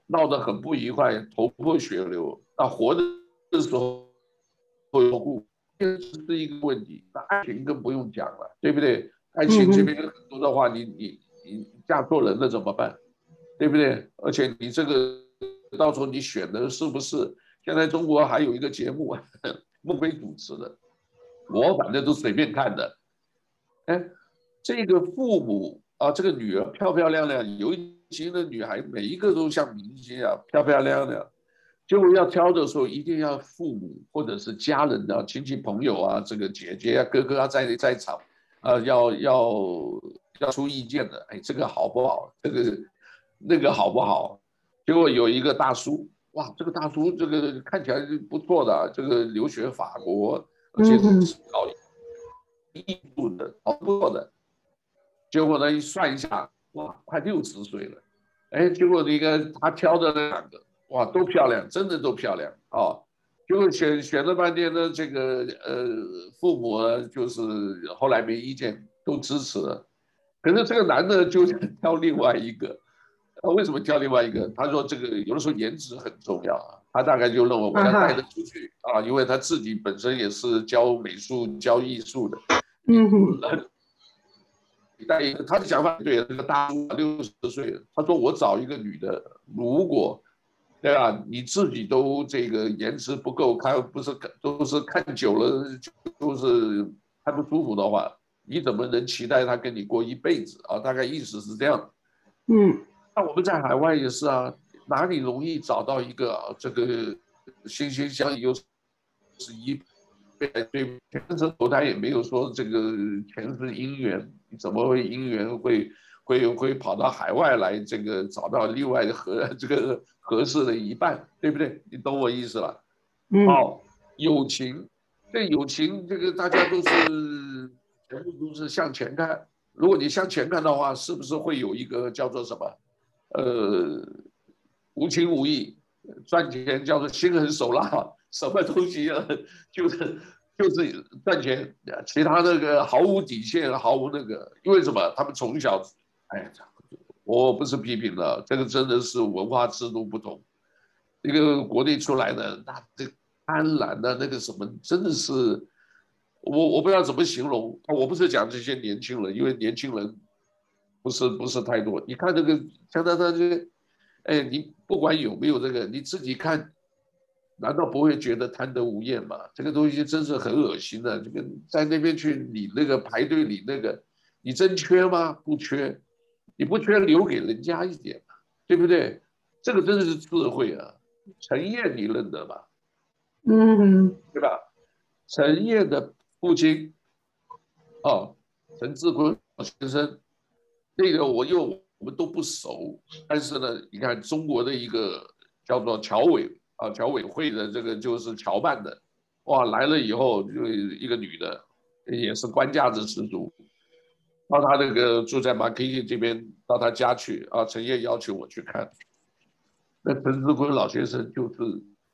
闹得很不愉快，头破血流。那活着的时候会顾，这是一个问题。那爱情更不用讲了，对不对？爱情这边很多的话，你你你嫁错人了怎么办？对不对？而且你这个到时候你选的是不是？现在中国还有一个节目。孟非主持的，我反正都随便看的。哎，这个父母啊，这个女儿漂漂亮亮，有一型的女孩，每一个都像明星啊，漂漂亮亮。结果要挑的时候，一定要父母或者是家人啊，亲戚朋友啊，这个姐姐啊、哥哥啊在在场，啊，要要要出意见的。哎，这个好不好？这个那个好不好？结果有一个大叔。哇，这个大叔这个看起来是不错的，这个留学法国，而且是搞艺术的，好不错的。结果呢，一算一下，哇，快六十岁了。哎，结果那个他挑的那两个，哇，都漂亮，真的都漂亮啊。哦，结果选选了半天呢，这个呃父母呢，就是后来没意见，都支持了。可是这个男的就挑另外一个。他为什么挑另外一个？他说这个有的时候颜值很重要啊。他大概就认为我要带得出去啊，因为他自己本身也是教美术、教艺术的。嗯哼。带一个他的想法对，这个大叔六十岁了，他说我找一个女的，如果对吧，你自己都这个颜值不够，看不是都是看久了就是看不舒服的话，你怎么能期待他跟你过一辈子啊？大概意思是这样。嗯。那我们在海外也是啊，哪里容易找到一个这个心心相印又是一辈对前生投胎也没有说这个前世姻缘，你怎么会姻缘会会会跑到海外来这个找到另外的合这个合适的一半，对不对？你懂我意思了？嗯。哦，友情，这友情这个大家都是全部都是向前看。如果你向前看的话，是不是会有一个叫做什么？呃，无情无义，赚钱叫做心狠手辣，什么东西啊，就是就是赚钱，其他那个毫无底线，毫无那个，因为什么？他们从小，哎呀，我不是批评了，这个真的是文化制度不同。一个国内出来的，那这贪婪的那个什么，真的是我我不知道怎么形容。我不是讲这些年轻人，因为年轻人不是不是太多。你看这个像他他这个，哎，你不管有没有这个，你自己看，难道不会觉得贪得无厌吗？这个东西真是很恶心的。这个在那边去领那个排队领那个，你真缺吗？不缺，你不缺留给人家一点嘛，对不对？这个真的是智慧啊。陈燕你认得吧？嗯，对吧？陈燕的父亲，哦，陈志坤老先生，那个我又我们都不熟，但是呢，你看中国的一个叫做侨委啊，侨委会的这个就是侨办的，哇，来了以后就一个女的，也是官架子十足，到他那个住在马凯这边，到他家去啊，陈烨邀请我去看。那陈志坤老先生就是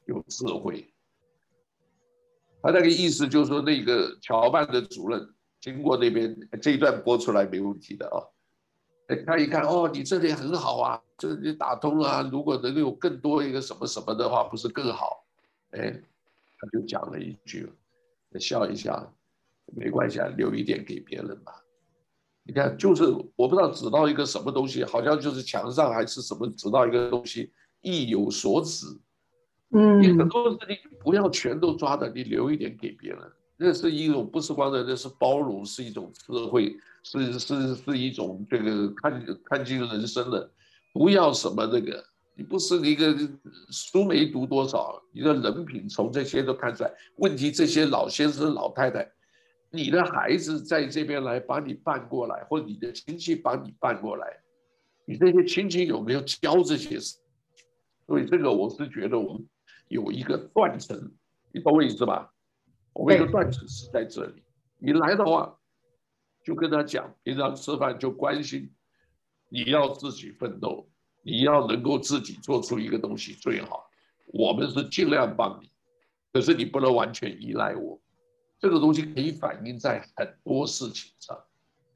有智慧，他那个意思就是说，那个侨办的主任经过那边这一段播出来没问题的啊，哎，看一看哦，你这里很好啊，这里打通了，如果能有更多一个什么什么的话，不是更好？哎，他就讲了一句，笑一下，没关系啊，留一点给别人吧。你看，就是我不知道指到一个什么东西，好像就是墙上还是什么指到一个东西。意有所指，嗯，你很多事情不要全都抓的，你留一点给别人，那是一种不是光的，那是包容，是一种智慧，是是是一种这个看看清人生的，不要什么那个，你不是一个书没读多少，你的人品从这些都看出来。问题这些老先生老太太，你的孩子在这边来把你办过来，或者你的亲戚把你办过来，你这些亲戚有没有教这些事？所以这个我是觉得我们有一个断层，你懂我意思吧？我们一个断层是在这里。你来的话，就跟他讲，平常吃饭就关心，你要自己奋斗，你要能够自己做出一个东西最好。我们是尽量帮你，可是你不能完全依赖我。这个东西可以反映在很多事情上，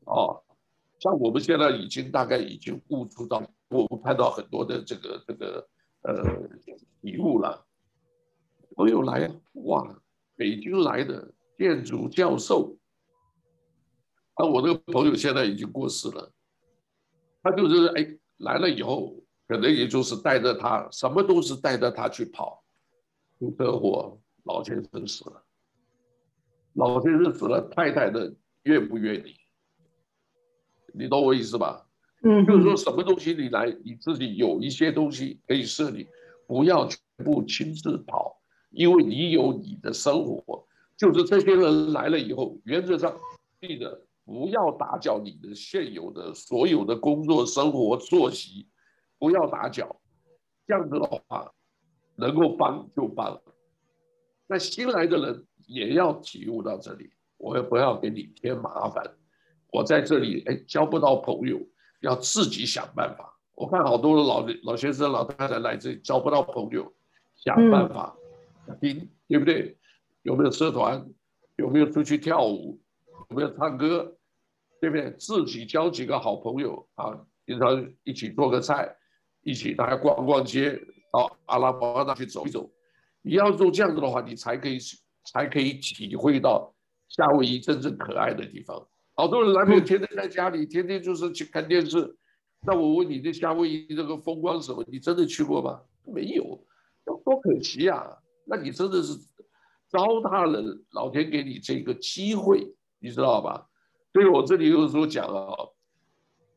哦，像我们现在已经大概已经悟出到，我们看到很多的这个这个。呃，礼物了，朋友来啊，哇，北京来的建筑教授，啊，我那个朋友现在已经过世了，他就是哎来了以后，可能也就是带着他，什么都是带着他去跑，出车祸，老先生死了，老先生死了，太太的愿不愿意？你懂我意思吧？嗯，就是说什么东西你来，你自己有一些东西可以设立，不要全部亲自跑，因为你有你的生活。就是这些人来了以后，原则上记得不要打搅你的现有的所有的工作、生活、作息，不要打搅。这样子的话，能够帮就帮。那新来的人也要体悟到这里，我也不要给你添麻烦。我在这里哎，交不到朋友。要自己想办法。我看好多的老老先生、老太太来这里交不到朋友，想办法，听、嗯、对不对？有没有社团？有没有出去跳舞？有没有唱歌？对不对？自己交几个好朋友啊，经常一起做个菜，一起大家逛逛街，到阿拉伯那去走一走。你要做这样子的话，你才可以才可以体会到夏威夷真正可爱的地方。好多人来没有，天天在家里，天天就是去看电视。那我问你，这夏威夷这个风光什么？你真的去过吗？没有，多可惜啊！那你真的是糟蹋了老天给你这个机会，你知道吧？所以我这里有时候讲啊，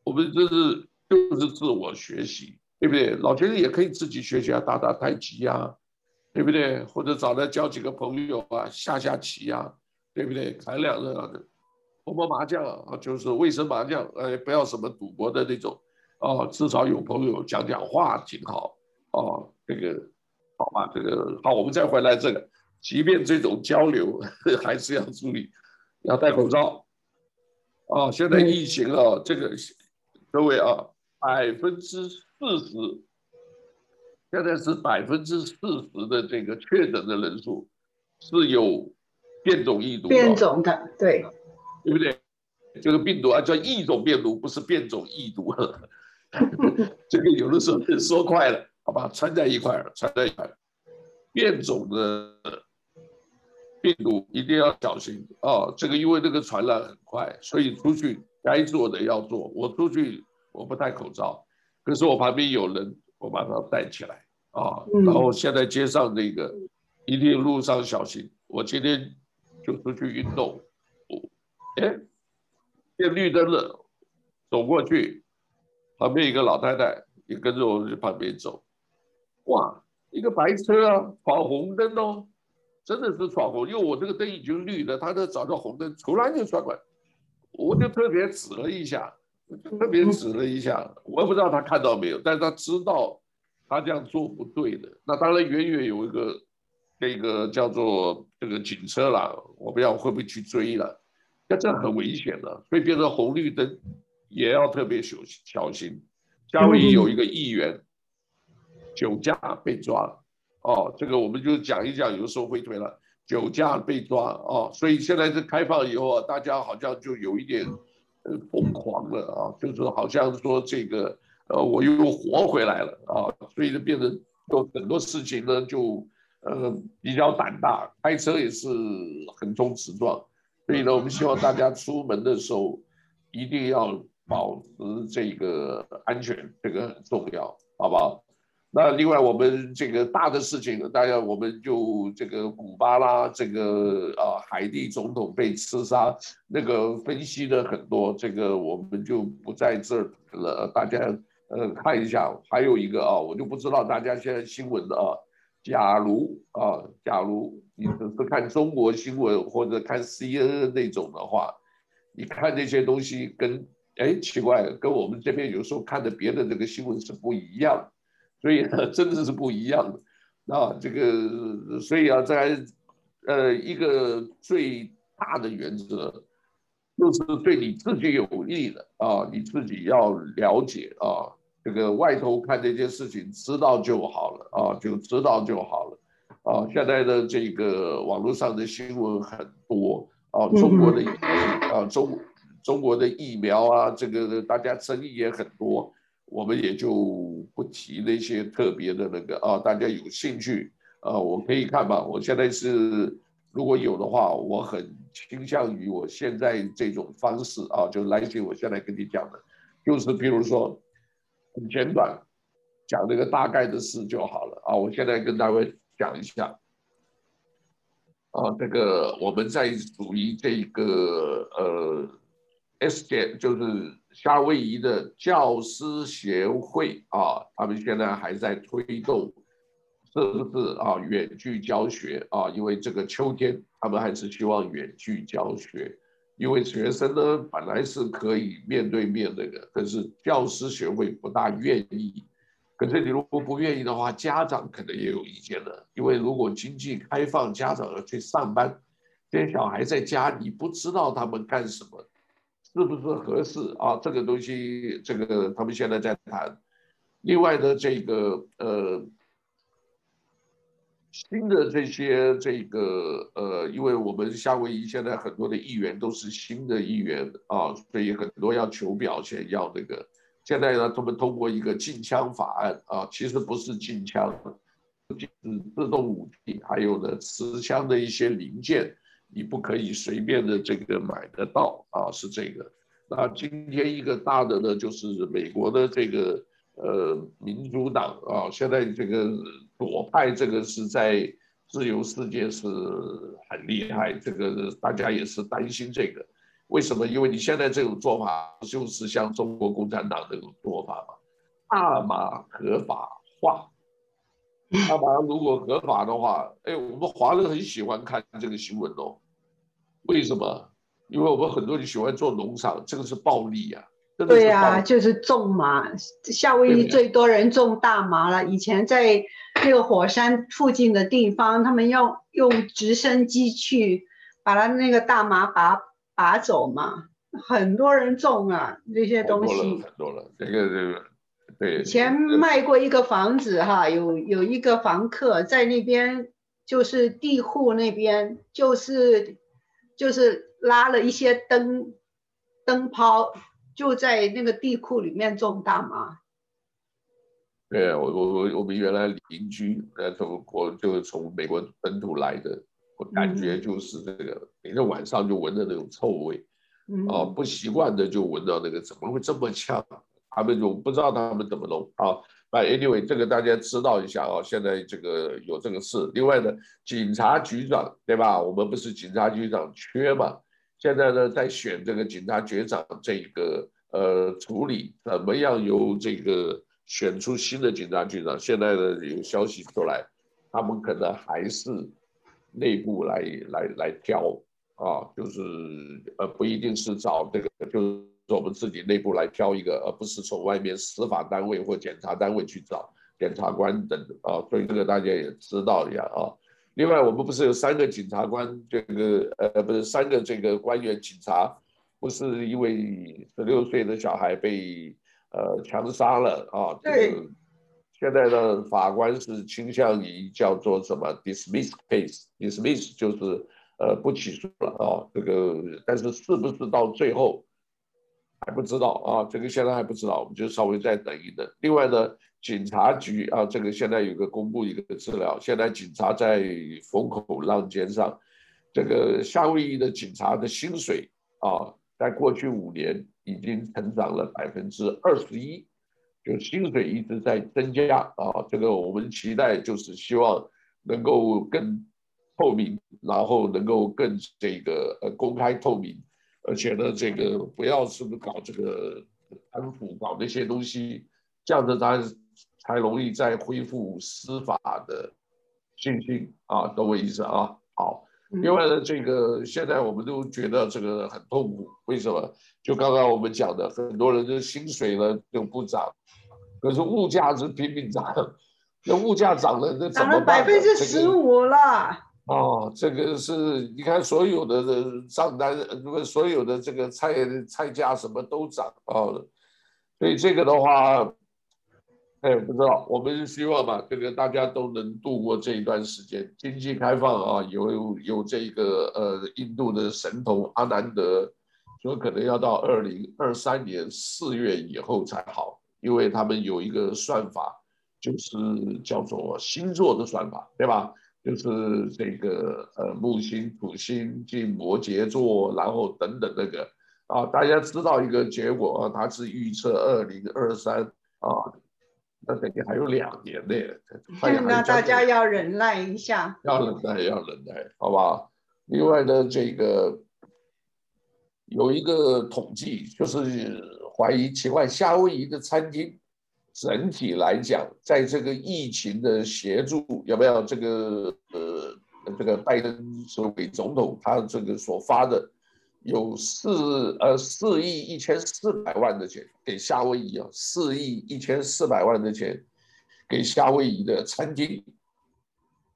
我们这是就是自我学习，对不对？老天爷也可以自己学习啊，打打太极呀，对不对？或者找来交几个朋友啊，下下棋呀，对不对？谈两个的。摸摸麻将啊，就是卫生麻将，哎，不要什么赌博的那种，哦，至少有朋友讲讲话挺好，哦，这个好吧，这个好，我们再回来这个，即便这种交流 还是要注意，要戴口罩，啊，现在疫情啊，这个各位啊，百分之四十，现在是百分之四十的这个确诊的人数是有变种病毒，变种的，对。对不对？这个病毒啊，叫异种病毒，不是变种异毒。这个有的时候说快了，好吧，穿在一块儿，穿在一块儿。变种的病毒一定要小心啊！这个因为这个传染很快，所以出去该做的要做。我出去我不戴口罩，可是我旁边有人，我把它戴起来啊。然后现在街上那个一定路上小心。我今天就出去运动，哎，变绿灯了，走过去，旁边一个老太太也跟着我去旁边走，哇！一个白车啊，闯红灯哦，真的是闯红，因为我这个灯已经绿了，他都找到红灯，突然就转过来，我就特别指了一下，特别指了一下，我也不知道他看到没有，但是他知道他这样做不对的。那当然远远有一个那个叫做这个警车啦，我不知道会不会去追了，那这很危险的，所以变成红绿灯也要特别小心小心。夏威夷有一个议员。酒驾被抓，哦，这个我们就讲一讲，有时候会推了，酒驾被抓哦，所以现在是开放以后啊，大家好像就有一点呃疯狂了啊，就是好像说这个呃我又活回来了啊，所以就变成有很多事情呢就呃比较胆大，开车也是横冲直撞，所以呢我们希望大家出门的时候一定要保持这个安全，这个很重要，好不好？那另外，我们这个大的事情，大家我们就这个古巴啦，这个啊海地总统被刺杀，那个分析的很多，这个我们就不在这儿了。大家呃看一下，还有一个啊，我就不知道大家现在新闻的啊，假如啊，假如你只是看中国新闻或者看 CNN 那种的话，你看那些东西跟哎奇怪，跟我们这边有时候看的别的这个新闻是不一样。所以呢，真的是不一样的啊！这个，所以啊，在呃一个最大的原则，就是对你自己有利的啊，你自己要了解啊。这个外头看这件事情，知道就好了啊，就知道就好了啊。现在的这个网络上的新闻很多啊，中国的啊中中国的疫苗啊，这个大家争议也很多。我们也就不提那些特别的那个啊，大家有兴趣啊，我可以看吧。我现在是如果有的话，我很倾向于我现在这种方式啊，就来自我现在跟你讲的，就是比如说很简短，讲那个大概的事就好了啊。我现在跟大家讲一下啊，这个我们在属于这个呃 S 点就是。夏威夷的教师协会啊，他们现在还在推动，是不是啊？远距教学啊，因为这个秋天，他们还是希望远距教学，因为学生呢本来是可以面对面的，可是教师协会不大愿意。可是你如果不愿意的话，家长可能也有意见了，因为如果经济开放，家长要去上班，这些小孩在家，你不知道他们干什么。是不是合适啊？这个东西，这个他们现在在谈。另外的这个呃，新的这些这个呃，因为我们夏威夷现在很多的议员都是新的议员啊，所以很多要求表现，要那个。现在呢，他们通过一个禁枪法案啊，其实不是禁枪，是自动武器，还有呢持枪的一些零件。你不可以随便的这个买得到啊，是这个。那今天一个大的呢，就是美国的这个呃民主党啊，现在这个左派这个是在自由世界是很厉害，这个大家也是担心这个。为什么？因为你现在这种做法就是像中国共产党那种做法嘛，大麻合法化。大麻如果合法的话，哎，我们华人很喜欢看这个新闻哦。为什么？因为我们很多人喜欢做农场，这个是暴利呀、啊。对呀、啊，就是种麻。夏威夷最多人种大麻了。以前在那个火山附近的地方，他们要用直升机去把它那个大麻拔拔走嘛。很多人种啊，这些东西。很多了，这个这个。对，以前卖过一个房子哈，有有一个房客在那边，就是地户那边，就是就是拉了一些灯灯泡，就在那个地库里面种大麻。对啊，我我我我们原来邻居，呃，从我就是从美国本土来的，我感觉就是这个，嗯、每天晚上就闻到那种臭味，嗯、啊，不习惯的就闻到那个怎么会这么呛？他们就不知道他们怎么弄啊。那 anyway，这个大家知道一下啊，现在这个有这个事。另外呢，警察局长对吧？我们不是警察局长缺嘛？现在呢，在选这个警察局长这个呃处理，怎么样由这个。选出新的警察局长，现在呢有消息出来，他们可能还是内部来来来挑啊，就是呃不一定是找这个，就是我们自己内部来挑一个，而不是从外面司法单位或检察单位去找检察官等等啊，所以这个大家也知道一下啊。另外，我们不是有三个检察官，这个呃不是三个这个官员警察，不是因为十六岁的小孩被。呃，枪杀了啊！对，这个现在的法官是倾向于叫做什么 dismiss case，dismiss 就是呃不起诉了啊。这个但是是不是到最后还不知道啊？这个现在还不知道，我们就稍微再等一等。另外呢，警察局啊，这个现在有个公布一个资料，现在警察在风口浪尖上，这个夏威夷的警察的薪水啊，在过去五年。已经成长了百分之二十一，就薪水一直在增加啊。这个我们期待就是希望能够更透明，然后能够更这个呃公开透明，而且呢，这个不要是不是搞这个贪腐搞那些东西，这样子才才容易再恢复司法的信心啊，懂我意思啊？好。另外呢，这个现在我们都觉得这个很痛苦，为什么？就刚刚我们讲的，很多人的薪水呢就不涨，可是物价是拼命涨，那物价涨了，那怎么办？涨了百分之十五了。哦，这个是你看所有的账单，如果所有的这个菜菜价什么都涨啊，所以这个的话。哎，不知道，我们希望吧，这个大家都能度过这一段时间，经济开放啊，有有这个呃，印度的神童阿南德说，可能要到二零二三年四月以后才好，因为他们有一个算法，就是叫做星座的算法，对吧？就是这个呃木星、土星进摩羯座，然后等等那个啊，大家知道一个结果啊，它是预测二零二三啊。那等于还有两年呢，那大家要忍耐一下，要忍耐，要忍耐，好吧？另外呢，这个有一个统计，就是怀疑奇怪，夏威夷的餐厅整体来讲，在这个疫情的协助，有没有这个呃，这个拜登作为总统，他这个所发的。有四呃四亿一千四百万的钱给夏威夷啊，四亿一千四百万的钱给夏威夷的餐厅，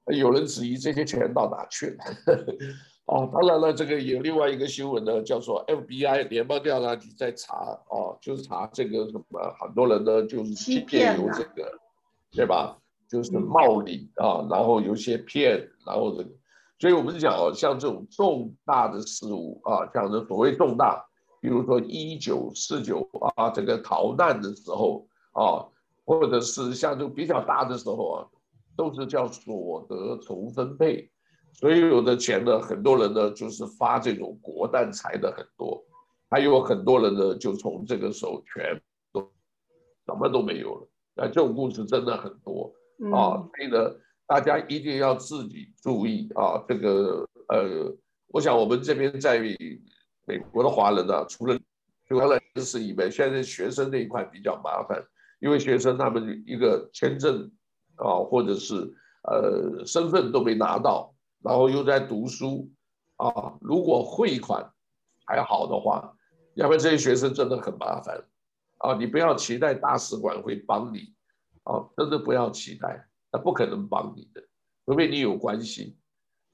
有人质疑这些钱到哪去了？哦，当然了，这个有另外一个新闻呢，叫做 FBI 联邦调查局在查哦，就是查这个什么，很多人呢就是欺骗由这个，对吧？就是冒领啊，然后有些骗，然后这个。所以我们讲哦，像这种重大的事物啊，像这所谓重大，比如说一九四九啊，这个逃难的时候啊，或者是像这种比较大的时候啊，都是叫所得重分配。所以有的钱呢，很多人呢就是发这种国难财的很多，还有很多人呢就从这个时候全都什么都没有了。那这种故事真的很多啊，所以呢。大家一定要自己注意啊！这个呃，我想我们这边在美国的华人呢、啊，除了除了认识以外，现在学生那一块比较麻烦，因为学生他们一个签证啊，或者是呃身份都没拿到，然后又在读书啊，如果汇款还好的话，要不然这些学生真的很麻烦啊！你不要期待大使馆会帮你啊，真的不要期待。他不可能帮你的，除非你有关系，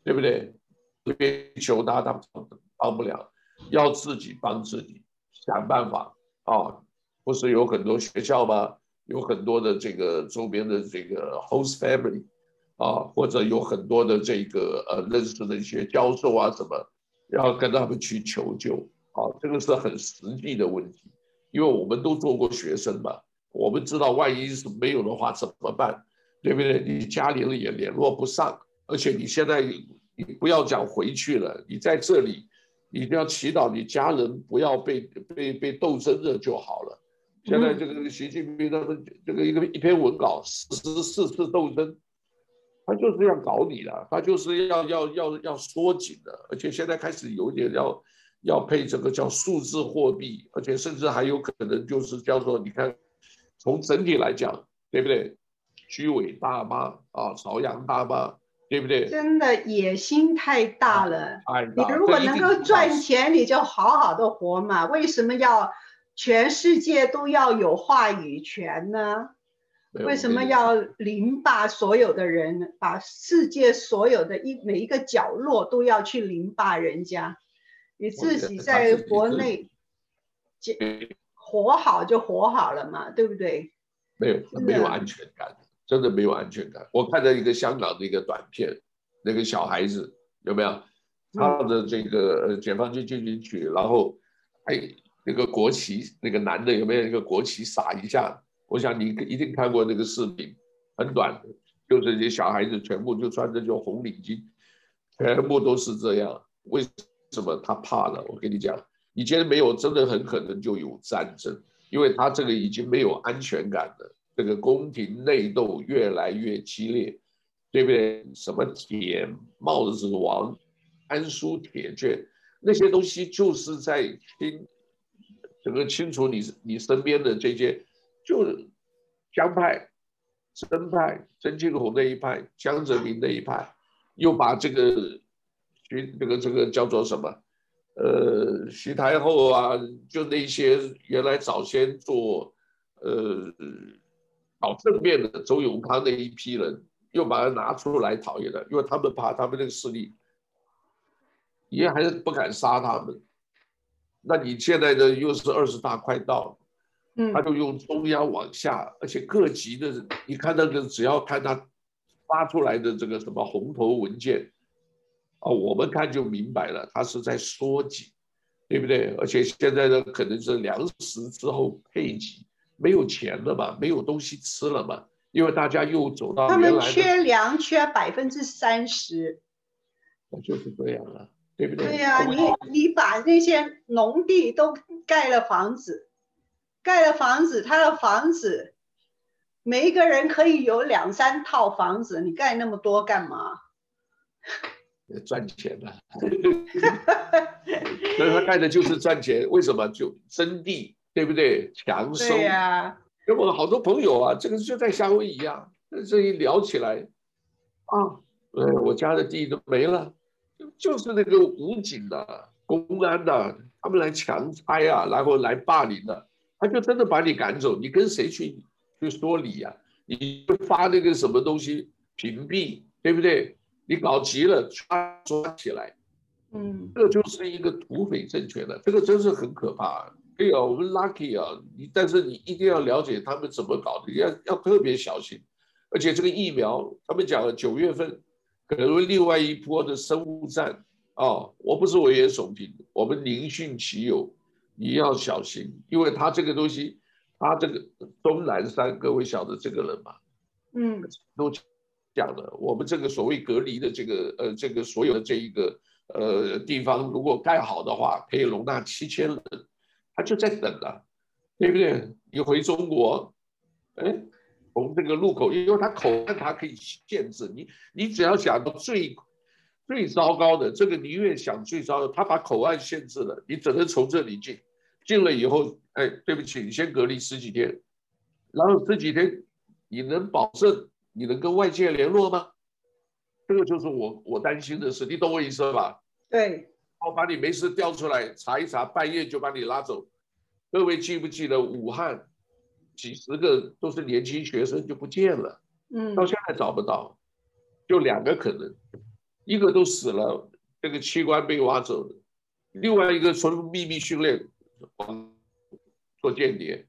对不对？随便求他，他帮不了，要自己帮自己，想办法啊！不是有很多学校吗？有很多的这个周边的这个 host family 啊，或者有很多的这个呃认识的一些教授啊什么，要跟他们去求救啊，这个是很实际的问题。因为我们都做过学生嘛，我们知道万一是没有的话怎么办，对不对？你家里人也联络不上，而且你现在你不要讲回去了，你在这里，你一定要祈祷你家人不要被被被斗争了就好了。现在这个习近平他们这个一个一篇文稿四十四次斗争，他就是要搞你的，他就是要要要要缩紧的，而且现在开始有点要要配这个叫数字货币，而且甚至还有可能就是叫做你看，从整体来讲，对不对？居委大妈啊，朝阳大妈，对不对？真的野心太大了。哎，你如果能够赚钱，你就好好的活嘛，为什么要？全世界都要有话语权呢？为什么要凌霸所有的人？把世界所有的一每一个角落都要去凌霸人家？你自己在国内活好就活好了嘛，对不对？没有，没有安全感，真的没有安全感。我看到一个香港的一个短片，那个小孩子有没有？唱的这个《解放军进行曲》，然后哎。那个国旗，那个男的有没有一个国旗撒一下？我想你一定看过那个视频，很短的，就这些小孩子全部就穿着就红领巾，全部都是这样。为什么他怕了？我跟你讲，你觉得没有，真的很可能就有战争，因为他这个已经没有安全感了。这个宫廷内斗越来越激烈，对不对？什么铁帽子王、安书铁券那些东西，就是在清。整个清除你你身边的这些，就江派、曾派、曾庆红那一派、江泽民那一派，又把这个徐这个这个叫做什么？呃，徐太后啊，就那些原来早先做呃搞正面的周永康那一批人，又把它拿出来讨厌了，因为他们怕他们那个势力，也还是不敢杀他们。那你现在呢？又是二十大快到了，嗯，他就用中央往下，而且各级的，你看那个，只要看他发出来的这个什么红头文件，啊，我们看就明白了，他是在缩紧，对不对？而且现在呢，可能是粮食之后配给，没有钱了嘛，没有东西吃了嘛，因为大家又走到他们缺粮，缺百分之三十，那就是这样了。对不对？对呀、啊，你你把那些农地都盖了房子，盖了房子，他的房子，每一个人可以有两三套房子，你盖那么多干嘛？赚钱嘛。所以他盖的就是赚钱。为什么？就征地，对不对？强收。对呀、啊。那么好多朋友啊，这个就在夏威夷啊，这一聊起来，啊，呃，我家的地都没了。就是那个武警的、公安的，他们来强拆啊，然后来霸凌的，他就真的把你赶走。你跟谁去去说理呀、啊？你发那个什么东西屏蔽，对不对？你搞急了抓抓起来，嗯，这就是一个土匪政权的，这个真是很可怕。对啊，我们 lucky 啊，你但是你一定要了解他们怎么搞的，要要特别小心。而且这个疫苗，他们讲了九月份。可能会另外一波的生物战啊，我不是危言耸听，我们宁信其有，你要小心，因为他这个东西，他这个钟南山，各位晓得这个人吗？嗯，都讲了，我们这个所谓隔离的这个呃这个所有的这一个呃地方，如果盖好的话，可以容纳七千人，他就在等了，对不对？你回中国，哎。从这个路口，因为它口岸它可以限制你，你只要想到最最糟糕的，这个你越想最糟的，他把口岸限制了，你只能从这里进，进了以后，哎，对不起，你先隔离十几天，然后这几天你能保证你能跟外界联络吗？这个就是我我担心的事，你懂我意思吧？对，我把你没事调出来查一查，半夜就把你拉走。各位记不记得武汉？几十个都是年轻学生就不见了，嗯，到现在找不到，就两个可能，一个都死了，这个器官被挖走了，另外一个从秘密训练做间谍，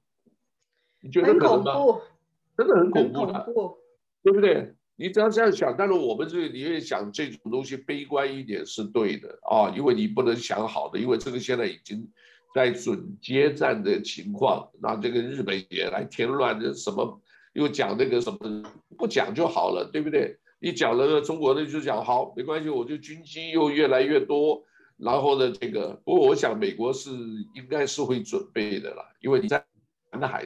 你觉得可能吗？真的很恐怖的，怖对不对？你只要这样想，但是我们这里你越想这种东西悲观一点是对的啊，因为你不能想好的，因为这个现在已经在准接战的情况，那这个日本也来添乱，这什么又讲那个什么不讲就好了，对不对？一讲了，中国的就讲好，没关系，我就军机又越来越多，然后呢，这个不过我想美国是应该是会准备的啦，因为你在南海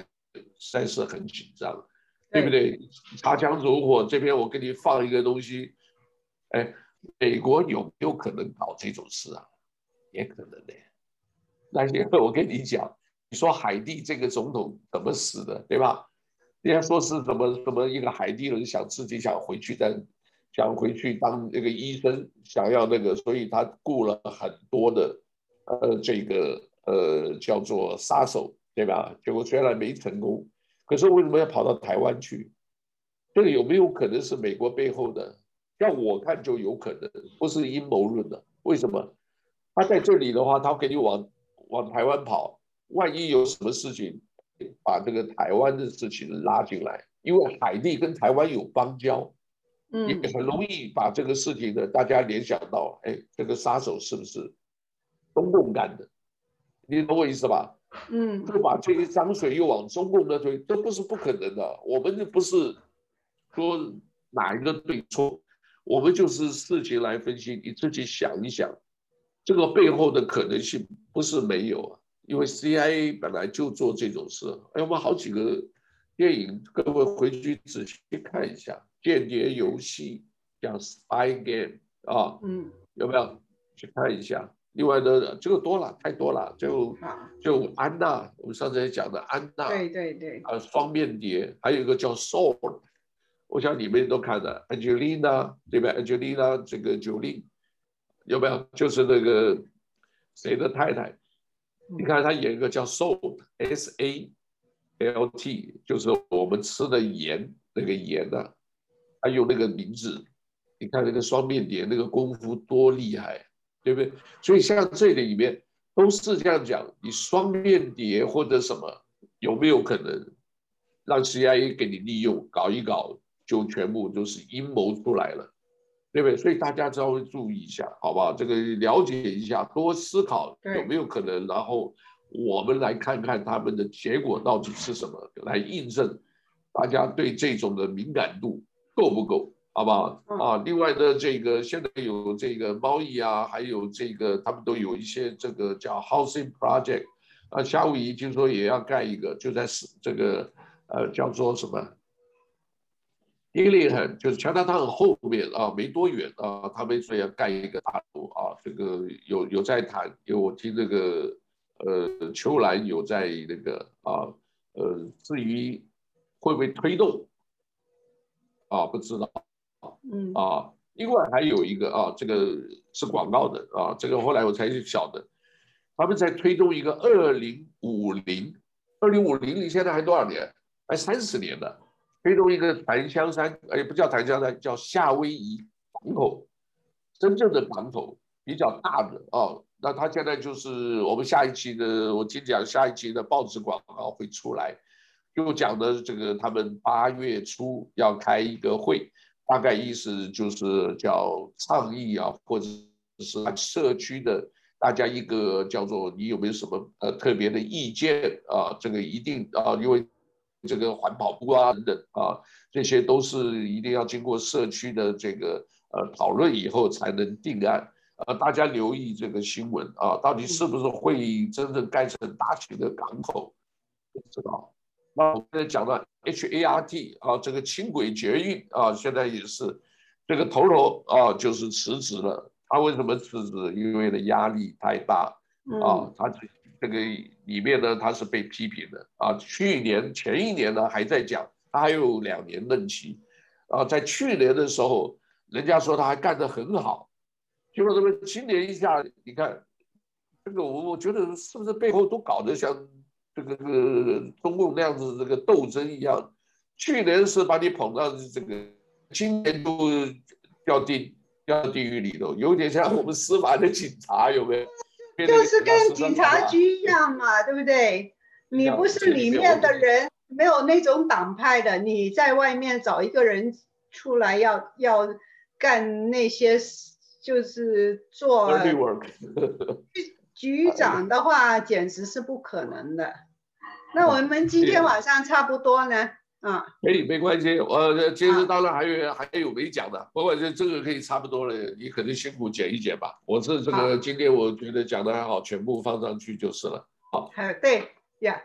实在是很紧张，对不对？擦枪走火，这边我给你放一个东西，哎，美国有没有可能搞这种事啊？也可能的。那因为我跟你讲，你说海地这个总统怎么死的，对吧？人家说是什么什么一个海地人想自己想回去当，想回去当那个医生，想要那个，所以他雇了很多的呃这个呃叫做杀手，对吧？结果虽然没成功，可是为什么要跑到台湾去？这个有没有可能是美国背后的？让我看就有可能，不是阴谋论的。为什么？他在这里的话，他给你往往台湾跑，万一有什么事情？把这个台湾的事情拉进来，因为海地跟台湾有邦交，嗯，也很容易把这个事情呢，大家联想到，哎，这个杀手是不是中共干的？你懂我意思吧？嗯，就把这些脏水又往中共那推，这不是不可能的。我们这不是说哪一个对错，我们就是事情来分析，你自己想一想，这个背后的可能性不是没有啊。因为 CIA 本来就做这种事，哎，我们好几个电影，各位回去仔细看一下，《间谍游戏》叫 Spy Game 啊，嗯，有没有去看一下？另外呢，这个多了，太多了，就就安娜，我们上次也讲的安娜，对对对，啊，双面谍，还有一个叫 Sword，我想你们都看了，Angelina 对吧？Angelina 这个 Jolie 有没有？就是那个谁的太太？你看他演一个叫 Salt，S A L T，就是我们吃的盐那个盐呐、啊，他用那个名字，你看那个双面谍那个功夫多厉害，对不对？所以像这里面都是这样讲，你双面谍或者什么有没有可能让 CIA 给你利用搞一搞，就全部都是阴谋出来了。对不对？所以大家稍微注意一下，好不好？这个了解一下，多思考有没有可能，然后我们来看看他们的结果到底是什么，来印证大家对这种的敏感度够不够，好不好？啊，另外的这个现在有这个贸易啊，还有这个他们都有一些这个叫 housing project，啊，夏威夷听说也要盖一个，就在这个呃叫做什么？伊利很就是加拿大很后面啊，没多远啊，他们说要盖一个大楼啊，这个有有在谈，因为我听那个呃秋兰有在那个啊呃，至于会不会推动啊，不知道嗯啊，另外还有一个啊，这个是广告的啊，这个后来我才晓得，他们在推动一个二零五零，二零五零，你现在还多少年？还三十年了。推动一个檀香山，哎，不叫檀香山，叫夏威夷港口，真正的港口比较大的啊。那他现在就是我们下一期的，我听讲下一期的报纸广告会出来，就讲的这个他们八月初要开一个会，大概意思就是叫倡议啊，或者是社区的大家一个叫做你有没有什么呃特别的意见啊？这个一定啊，因为。这个环保部啊等等啊，这些都是一定要经过社区的这个呃讨论以后才能定案。呃，大家留意这个新闻啊，到底是不是会真正盖成大型的港口？不知道。那我刚才讲到 HART 啊，这个轻轨捷运啊，现在也是这个头头啊，就是辞职了。他为什么辞职？因为的压力太大啊，他。这个里面呢，他是被批评的啊。去年前一年呢，还在讲他还有两年任期啊。在去年的时候，人家说他还干得很好，结果这么今年一下，你看这个我我觉得是不是背后都搞得像这个这个中共那样子这个斗争一样？去年是把你捧到这个，今年都掉地掉地狱里头，有点像我们司法的警察，有没有？就是跟警察局一样嘛，对不对？你不是里面的人，没有那种党派的，你在外面找一个人出来要要干那些，就是做局长的话简直是不可能的。那我们今天晚上差不多呢。啊，可以，没关系。我其实当然还有还有没讲的，不过这这个可以差不多了。你可能辛苦剪一剪吧。我是这个今天我觉得讲的还好，全部放上去就是了。好，对呀，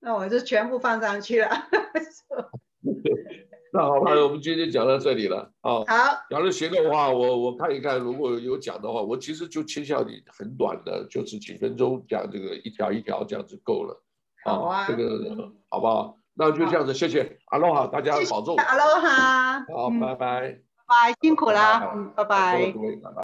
那我就全部放上去了。那好，吧我们今天讲到这里了啊。好，假如行的话，我我看一看，如果有讲的话，我其实就倾向你很短的，就是几分钟讲这个一条一条这样子够了。好啊，这个好不好？那就这样子，谢谢，阿罗哈，大家保重，阿罗哈，好，拜拜，拜拜，辛苦啦，嗯，拜拜。拜拜。